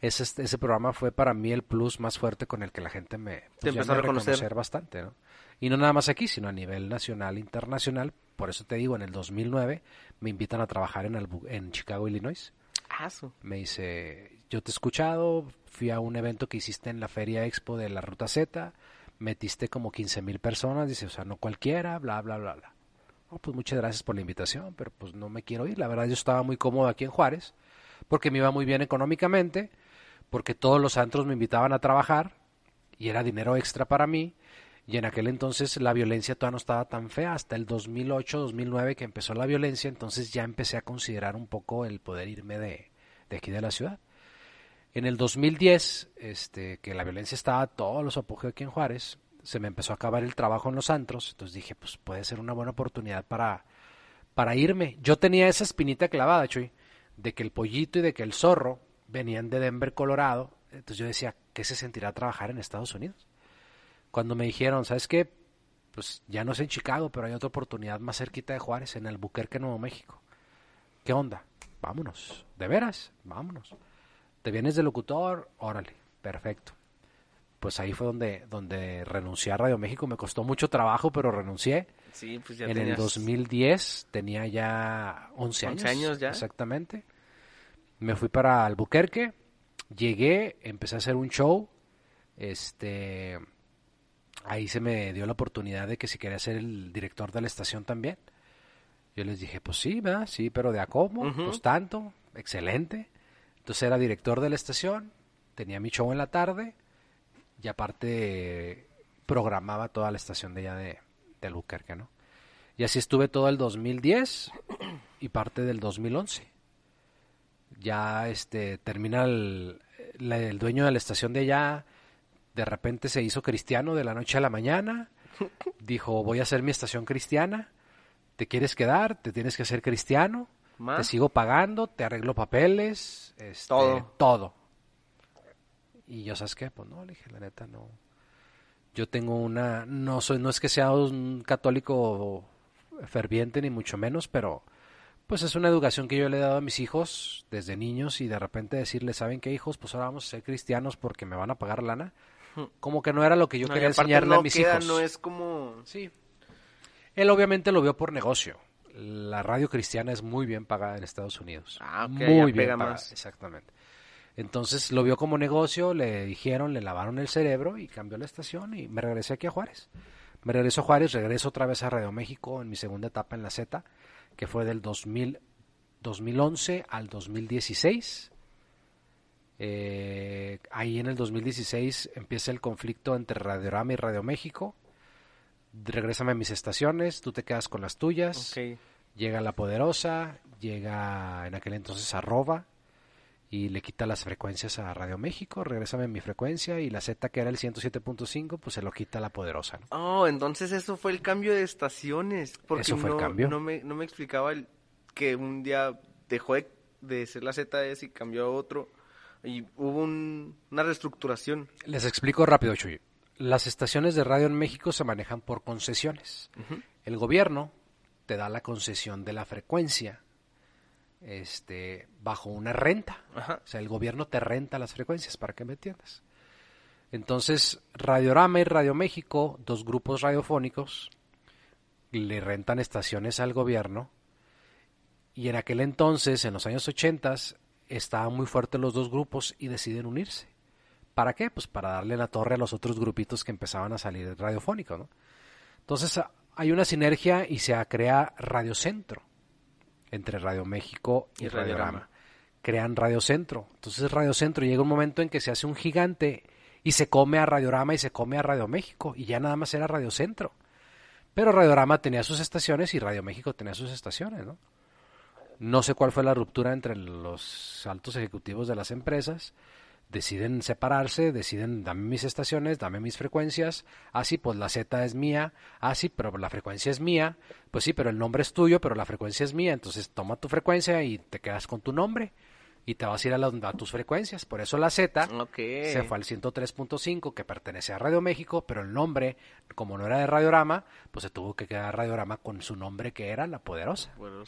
Ese, ese programa fue para mí el plus más fuerte con el que la gente me, pues, empezó a reconocer. bastante, ¿no? Y no nada más aquí, sino a nivel nacional, internacional. Por eso te digo, en el 2009 me invitan a trabajar en, Albu- en Chicago, Illinois. Ah. Me dice, yo te he escuchado, fui a un evento que hiciste en la Feria Expo de la Ruta Z, metiste como 15 mil personas, dice, o sea, no cualquiera, bla, bla, bla, bla. Oh, pues muchas gracias por la invitación, pero pues no me quiero ir. La verdad yo estaba muy cómodo aquí en Juárez, porque me iba muy bien económicamente, porque todos los antros me invitaban a trabajar y era dinero extra para mí. Y en aquel entonces la violencia todavía no estaba tan fea, hasta el 2008, 2009 que empezó la violencia, entonces ya empecé a considerar un poco el poder irme de, aquí de la ciudad. En el 2010, este, que la violencia estaba a todos los apogeos aquí en Juárez, se me empezó a acabar el trabajo en los antros, entonces dije, pues puede ser una buena oportunidad para, para irme. Yo tenía esa espinita clavada, Chuy, de que el pollito y de que el zorro venían de Denver, Colorado, entonces yo decía, ¿qué se sentirá trabajar en Estados Unidos? Cuando me dijeron, ¿sabes qué? Pues ya no es en Chicago, pero hay otra oportunidad más cerquita de Juárez, en Albuquerque, Nuevo México. ¿Qué onda? Vámonos. ¿De veras? Vámonos. ¿Te vienes de locutor? Órale, perfecto. Pues ahí fue donde, donde renuncié a Radio México. Me costó mucho trabajo, pero renuncié. Sí, pues ya en tenías... el 2010 tenía ya 11 años. 11 años ya. Exactamente. Me fui para Albuquerque. Llegué, empecé a hacer un show. Este. Ahí se me dio la oportunidad de que si quería ser el director de la estación también. Yo les dije, pues sí, ¿verdad? Sí, pero de a cómo, pues tanto, excelente. Entonces era director de la estación, tenía mi show en la tarde y aparte programaba toda la estación de allá de, de Albuquerque, ¿no? Y así estuve todo el 2010 y parte del 2011. Ya este termina el, la- el dueño de la estación de allá, de repente se hizo cristiano de la noche a la mañana. Dijo, voy a hacer mi estación cristiana. ¿Te quieres quedar? ¿Te tienes que hacer cristiano? Te sigo pagando, te arreglo papeles, este, Todo. todo. Y yo, ¿sabes qué? Pues no, le dije, la neta, no. Yo tengo una, no soy, no es que sea un católico ferviente ni mucho menos, pero pues es una educación que yo le he dado a mis hijos desde niños y de repente decirles, ¿saben qué hijos? Pues ahora vamos a ser cristianos porque me van a pagar lana. Como que no era lo que yo No, quería enseñarle no a mis queda, hijos. No es como... Sí. Él obviamente lo vio por negocio. La radio cristiana es muy bien pagada en Estados Unidos. Ah, muy bien pagada, más. exactamente. Entonces lo vio como negocio, le dijeron, le lavaron el cerebro y cambió la estación y me regresé aquí a Juárez. Me regreso a Juárez, regreso otra vez a Radio México en mi segunda etapa en la Z, que fue del 2000, 2011 al 2016. Eh, ahí en el 2016 empieza el conflicto entre Radiorama y Radio México. Regrésame a mis estaciones, tú te quedas con las tuyas. Ok. Llega la poderosa, llega en aquel entonces arroba y le quita las frecuencias a Radio México, regrésame a mi frecuencia y la Z que era el 107.5 pues se lo quita la poderosa. ¿no? Oh, entonces eso fue el cambio de estaciones. Porque Eso fue el no, cambio. No me, no me explicaba el, que un día dejó de, de ser la ZS y cambió a otro. Y hubo un- una reestructuración. Les explico rápido, Chuy. Las estaciones de radio en México se manejan por concesiones. El gobierno te da la concesión de la frecuencia este, bajo una renta. Ajá. O sea, el gobierno te renta las frecuencias, para que me entiendas. Entonces, Radiorama y Radio México, dos grupos radiofónicos, le rentan estaciones al gobierno. Y en aquel entonces, en los años 80, estaban muy fuertes los dos grupos y deciden unirse. ¿Para qué? Pues para darle la torre a los otros grupitos que empezaban a salir radiofónicos, ¿no? Entonces hay una sinergia y se crea Radio Centro entre Radio México y, Y Radiorama. Radiorama. Crean Radio Centro. Entonces Radio Centro llega un momento en que se hace un gigante y se come a Radiorama y se come a Radio México y ya nada más era Radio Centro. Pero Radiorama tenía sus estaciones y Radio México tenía sus estaciones, ¿no? No sé cuál fue la ruptura entre los altos ejecutivos de las empresas. Deciden separarse, deciden dame mis estaciones, dame mis frecuencias. Ah, sí, pues la Z es mía. Ah, sí, pero la frecuencia es mía. Pues sí, pero el nombre es tuyo, pero la frecuencia es mía. Entonces toma tu frecuencia y te quedas con tu nombre. Y te vas a ir a, tus frecuencias. Por eso la Z se fue al 103.5 que pertenece a Radio México, pero el nombre, como no era de Radiorama, pues se tuvo que quedar Radiorama con su nombre que era La Poderosa. Bueno,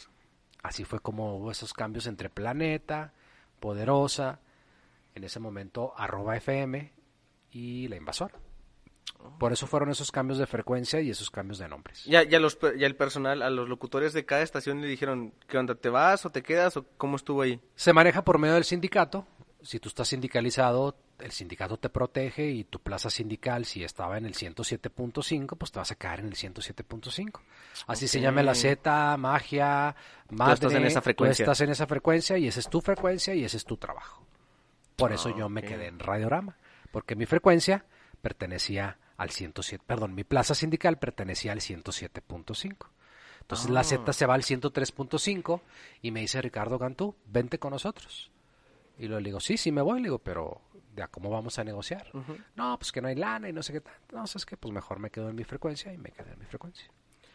Así fue como hubo esos cambios entre Planeta, Poderosa, en ese momento arroba FM y La Invasora. Por eso fueron esos cambios de frecuencia y esos cambios de nombres. Ya, ya, los, ya el personal, a los locutores de cada estación le dijeron, ¿qué onda? ¿Te vas o te quedas o cómo estuvo ahí? Se maneja por medio del sindicato. Si tú estás sindicalizado, el sindicato te protege y tu plaza sindical, si estaba en el 107.5, pues te vas a quedar en el 107.5. Así se llama la Z, magia, madre. estás en esa tú frecuencia. estás en esa frecuencia y esa es tu frecuencia y ese es tu trabajo. Por eso yo me ok. quedé en Radiorama, porque mi frecuencia pertenecía al 107, perdón, mi plaza sindical pertenecía al 107.5. Entonces la Ah. Z se va al 103.5 y me dice Ricardo Cantú, vente con nosotros. Y le digo, sí, sí me voy, le digo, pero ¿de a cómo vamos a negociar? No, pues que no hay lana y no sé qué tal. No, es que pues mejor me quedo en mi frecuencia y me quedé en mi frecuencia.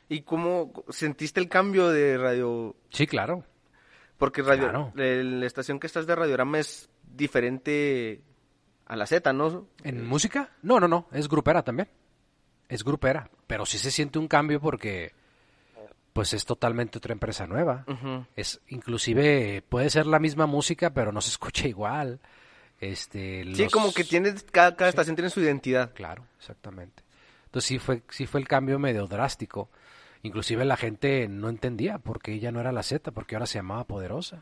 ¿Y cómo sentiste el cambio de radio? Sí, claro. Porque radio, Claro. la estación que estás de Radiorama es diferente a la Z, ¿no? ¿En música? No, no, no, es grupera también. Es grupera, pero sí se siente un cambio porque pues es totalmente otra empresa nueva. Es inclusive puede ser la misma música, pero no se escucha igual. Este, Sí, los- como que tiene, cada, cada estación tiene su identidad. Claro, exactamente. Entonces sí fue, sí fue el cambio medio drástico. Inclusive la gente no entendía por qué ella no era la Z, porque ahora se llamaba Poderosa.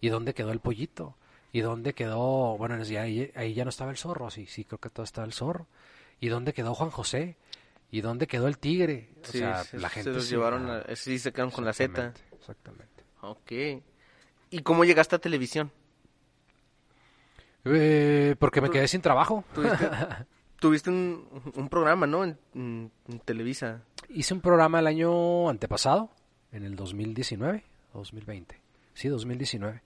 ¿Y dónde quedó el pollito? ¿Y dónde quedó? Bueno, ahí, ahí ya no estaba el zorro, sí, sí, creo que todo estaba el zorro. ¿Y dónde quedó Juan José? ¿Y dónde quedó el tigre? O Sí, sea, se, la se gente los sí, llevaron, a- sí, se quedaron con la Z. exactamente, Exactamente. Ok. ¿Y cómo llegaste a televisión? Eh, porque me quedé sin trabajo. ¿Tuviste, tuviste un, un programa, ¿no? En, en- en Televisa. Hice un programa el año antepasado, en el 2019 o 2020. Sí, 2019.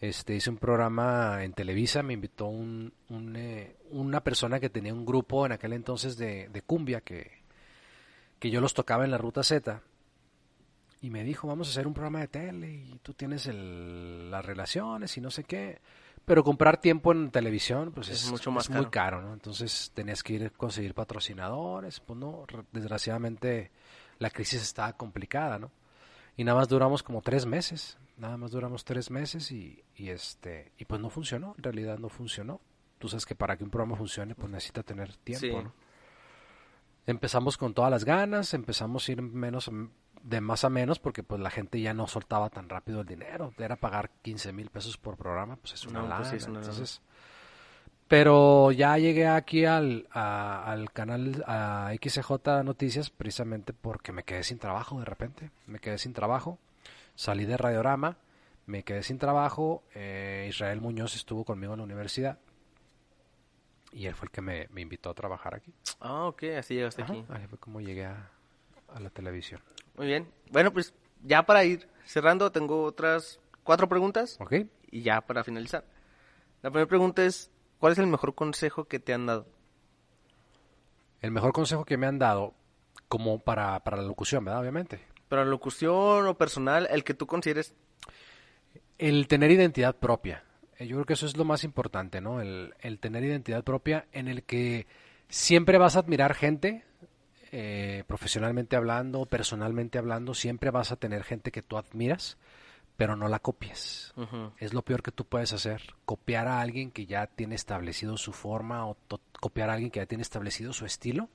Este, hice un programa en Televisa, me invitó un, un, eh, una persona que tenía un grupo en aquel entonces de, de cumbia que, que yo los tocaba en la Ruta Z. Y me dijo, vamos a hacer un programa de tele y tú tienes el- las relaciones y no sé qué. Pero comprar tiempo en televisión, pues Es es, mucho más es muy caro. ¿no? Entonces tenías que ir a conseguir patrocinadores, pues no, desgraciadamente la crisis estaba complicada, ¿no? Y nada más duramos como tres meses, nada más duramos tres meses y, y este, y pues no funcionó, en realidad no funcionó. Tú sabes que para que un programa funcione, pues necesita tener tiempo, Sí. ¿no? Empezamos con todas las ganas, empezamos a ir menos de más a menos porque pues la gente ya no soltaba tan rápido el dinero. Era pagar 15 mil pesos por programa, pues es una No, pues sí, lana. es una lana. Entonces, pero ya llegué aquí al, a- al canal a XJ Noticias precisamente porque me quedé sin trabajo de repente. Me quedé sin trabajo. Salí de Radiorama, me quedé sin trabajo. eh, Israel Muñoz estuvo conmigo en la universidad. Y él fue el que me, me invitó a trabajar aquí. Ah, ok, así llegaste Ajá, aquí. Ahí fue como llegué a, a la televisión. Muy bien. Bueno, pues ya para ir cerrando, tengo otras cuatro preguntas ¿Ok? y ya para finalizar. La primera pregunta es, ¿cuál es el mejor consejo que te han dado? El mejor consejo que me han dado, como para, para la locución, ¿verdad? Obviamente. Para locución o personal, el que tú consideres El tener identidad propia. Eh, Yo creo que eso es lo más importante, ¿no? El, el tener identidad propia en el que siempre vas a admirar gente, eh, profesionalmente hablando, personalmente hablando, siempre vas a tener gente que tú admiras, pero no la copies. Es lo peor que tú puedes hacer, copiar a alguien que ya tiene establecido su forma o copiar a alguien que ya tiene establecido su estilo.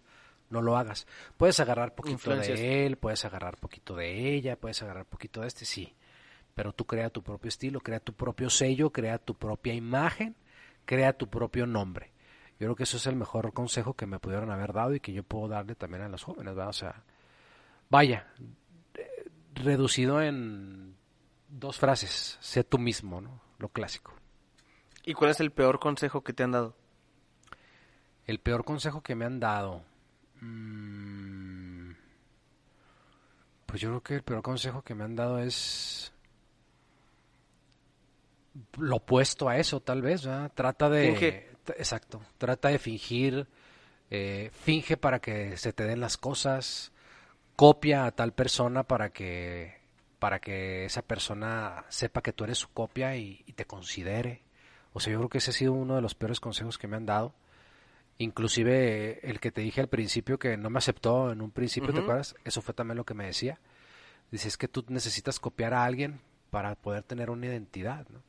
No lo hagas. Puedes agarrar poquito Influencias. de él, puedes agarrar poquito de ella, puedes agarrar poquito de este, sí. Pero tú crea tu propio estilo, crea tu propio sello, crea tu propia imagen, crea tu propio nombre. Yo creo que eso es el mejor consejo que me pudieron haber dado y que yo puedo darle también a los jóvenes, ¿verdad? O sea, vaya, eh, reducido en dos frases, sé tú mismo, ¿no? Lo clásico. ¿Y cuál es el peor consejo que te han dado? El peor consejo que me han dado. mm, pues yo creo que el peor consejo que me han dado es lo opuesto a eso, tal vez. ¿verdad? Trata de. Finge. Exacto. Trata de fingir. eh, finge para que se te den las cosas. Copia a tal persona para que para que esa persona sepa que tú eres su copia y, y te considere. O sea, yo creo que ese ha sido uno de los peores consejos que me han dado. Inclusive el que te dije al principio que no me aceptó en un principio, ¿te acuerdas? Eso fue también lo que me decía. Dice, es que tú necesitas copiar a alguien para poder tener una identidad, ¿no?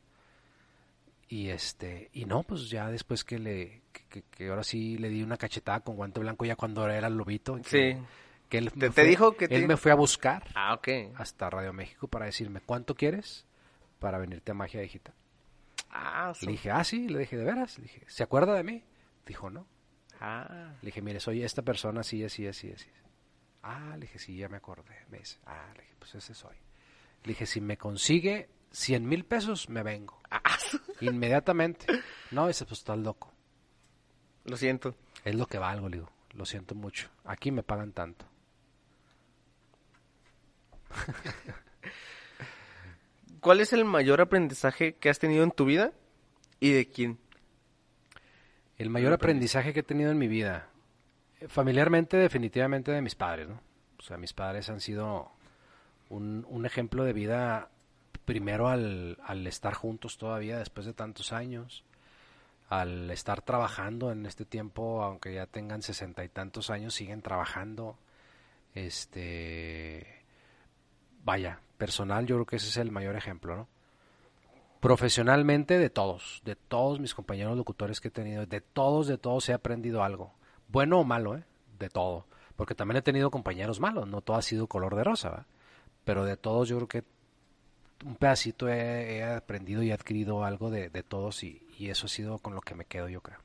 Y este, y no, pues ya después que le, que, ahora sí le di una cachetada con guante blanco ya cuando era el lobito. que- Sí. Que él ¿Te- fue- dijo que te- él me fue a buscar Ah, ok. hasta Radio México para decirme cuánto quieres para venirte a Magia Digital. Ah, Le dije, ah, sí, le dije, ¿de veras? Le dije, ¿se acuerda de mí? Dijo, no. ah. Le dije, mire, soy esta persona así, así, así, así. Ah, le dije, sí, ya me acordé. Me dice, ah, le dije, pues ese soy. Le dije, si me consigue 100 mil pesos, me vengo. Inmediatamente. No, dice, pues estás loco. Lo siento. Es lo que valgo, le digo. Lo siento mucho. Aquí me pagan tanto. ¿Cuál es el mayor aprendizaje que has tenido en tu vida y de quién? El mayor aprendizaje que he tenido en mi vida, eh, familiarmente, definitivamente de mis padres, ¿no? O sea, mis padres han sido un, un ejemplo de vida, primero al, al estar juntos todavía después de tantos años, al estar trabajando en este tiempo, aunque ya tengan sesenta y tantos años, siguen trabajando. Este, vaya, personal, yo creo que ese es el mayor ejemplo, ¿no? profesionalmente de todos, de todos mis compañeros locutores que he tenido, de todos, de todos he aprendido algo, bueno o malo, ¿eh? de todo, porque también he tenido compañeros malos, no todo ha sido color de rosa, ¿va? pero de todos yo creo que un pedacito he, he aprendido y adquirido algo de, de todos y, y eso ha sido con lo que me quedo yo creo.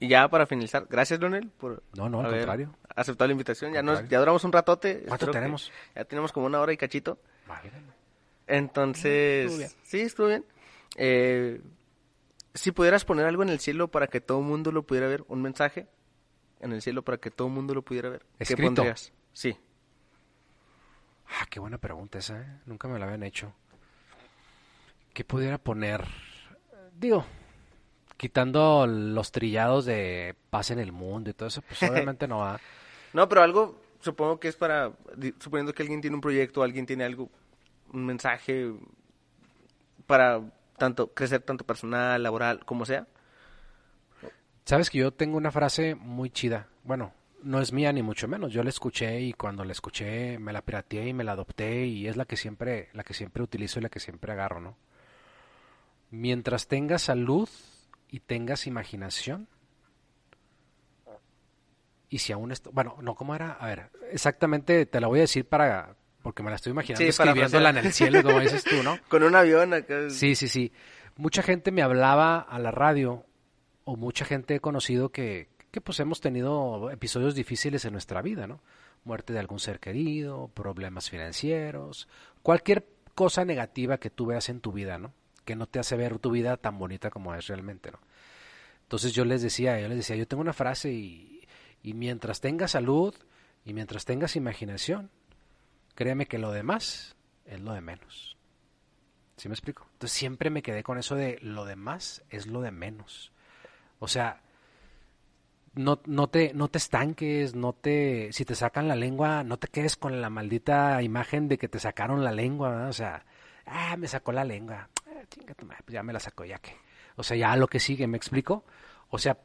Y ya para finalizar, gracias Leonel por No, no, al haber contrario. aceptado la invitación. Ya, nos, ya duramos un ratote. ¿Cuánto tenemos? Ya tenemos como una hora y cachito. Válgame. Entonces, Estuvo bien. sí, estuvo bien. Eh, si pudieras poner algo en el cielo para que todo el mundo lo pudiera ver, un mensaje en el cielo para que todo el mundo lo pudiera ver, ¿qué ¿Escrito? pondrías? Sí. Ah, qué buena pregunta esa, ¿eh? Nunca me la habían hecho. ¿Qué pudiera poner? Digo, quitando los trillados de paz en el mundo y todo eso, pues obviamente no va. No, pero algo, supongo que es para, suponiendo que alguien tiene un proyecto, alguien tiene algo, un mensaje para tanto crecer tanto personal, laboral, como sea. Sabes que yo tengo una frase muy chida. Bueno, no es mía ni mucho menos. Yo la escuché y cuando la escuché me la pirateé y me la adopté y es la que siempre, la que siempre utilizo y la que siempre agarro, ¿no? Mientras tengas salud y tengas imaginación. Y si aún esto, bueno, no, ¿cómo era? A ver, exactamente te la voy a decir para, porque me la estoy imaginando Sí, escribiéndola en el cielo, como dices tú, ¿no? Con un avión acá. Sí, sí, sí. Mucha gente me hablaba a la radio o mucha gente he conocido que, que pues hemos tenido episodios difíciles en nuestra vida, ¿no? Muerte de algún ser querido, problemas financieros, cualquier cosa negativa que tú veas en tu vida, ¿no? Que no te hace ver tu vida tan bonita como es realmente. Entonces yo les decía, yo les decía, yo tengo una frase y, y mientras tengas salud y mientras tengas imaginación, créeme que lo demás es lo de menos. ¿Sí me explico? Entonces siempre me quedé con eso de lo demás es lo de menos. O sea, no, no, te, no te estanques, no te, si te sacan la lengua, no te quedes con la maldita imagen de que te sacaron la lengua. O sea, ah, me sacó la lengua, ah, pues ya me la sacó, ya que. O sea, ya lo que sigue, ¿me explico? O sea,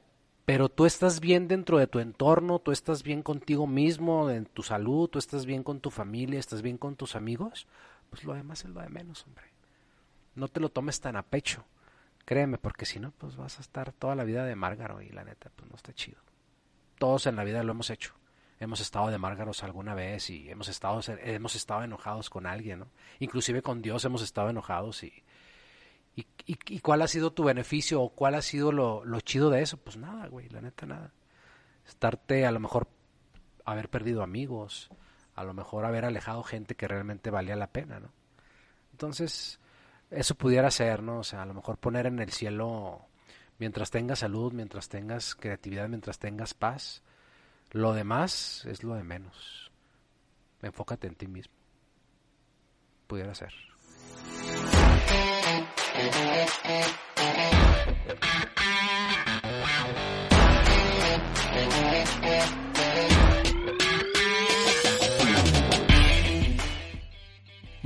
pero tú estás bien dentro de tu entorno, tú estás bien contigo mismo, en tu salud, tú estás bien con tu familia, estás bien con tus amigos, pues lo demás es lo de menos, hombre. No te lo tomes tan a pecho. Créeme, porque si no, pues vas a estar toda la vida de Márgaro y la neta, pues no está chido. Todos en la vida lo hemos hecho. Hemos estado de Márgaros alguna vez y hemos estado, hemos estado enojados con alguien, ¿no? Inclusive con Dios hemos estado enojados y, y, y, cuál ha sido tu beneficio o cuál ha sido lo, lo chido de eso? Pues nada, güey, la neta nada. Estarte a lo mejor haber perdido amigos, a lo mejor haber alejado gente que realmente valía la pena, ¿no? Entonces, eso pudiera ser, ¿no? O sea, a lo mejor poner en el cielo, mientras tengas salud, mientras tengas creatividad, mientras tengas paz, lo demás es lo de menos. Enfócate en ti mismo. Pudiera ser.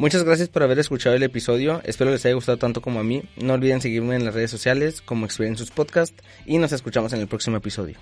Muchas gracias por haber escuchado el episodio, espero les haya gustado tanto como a mí. No olviden seguirme en las redes sociales como Experiencias Podcast y nos escuchamos en el próximo episodio.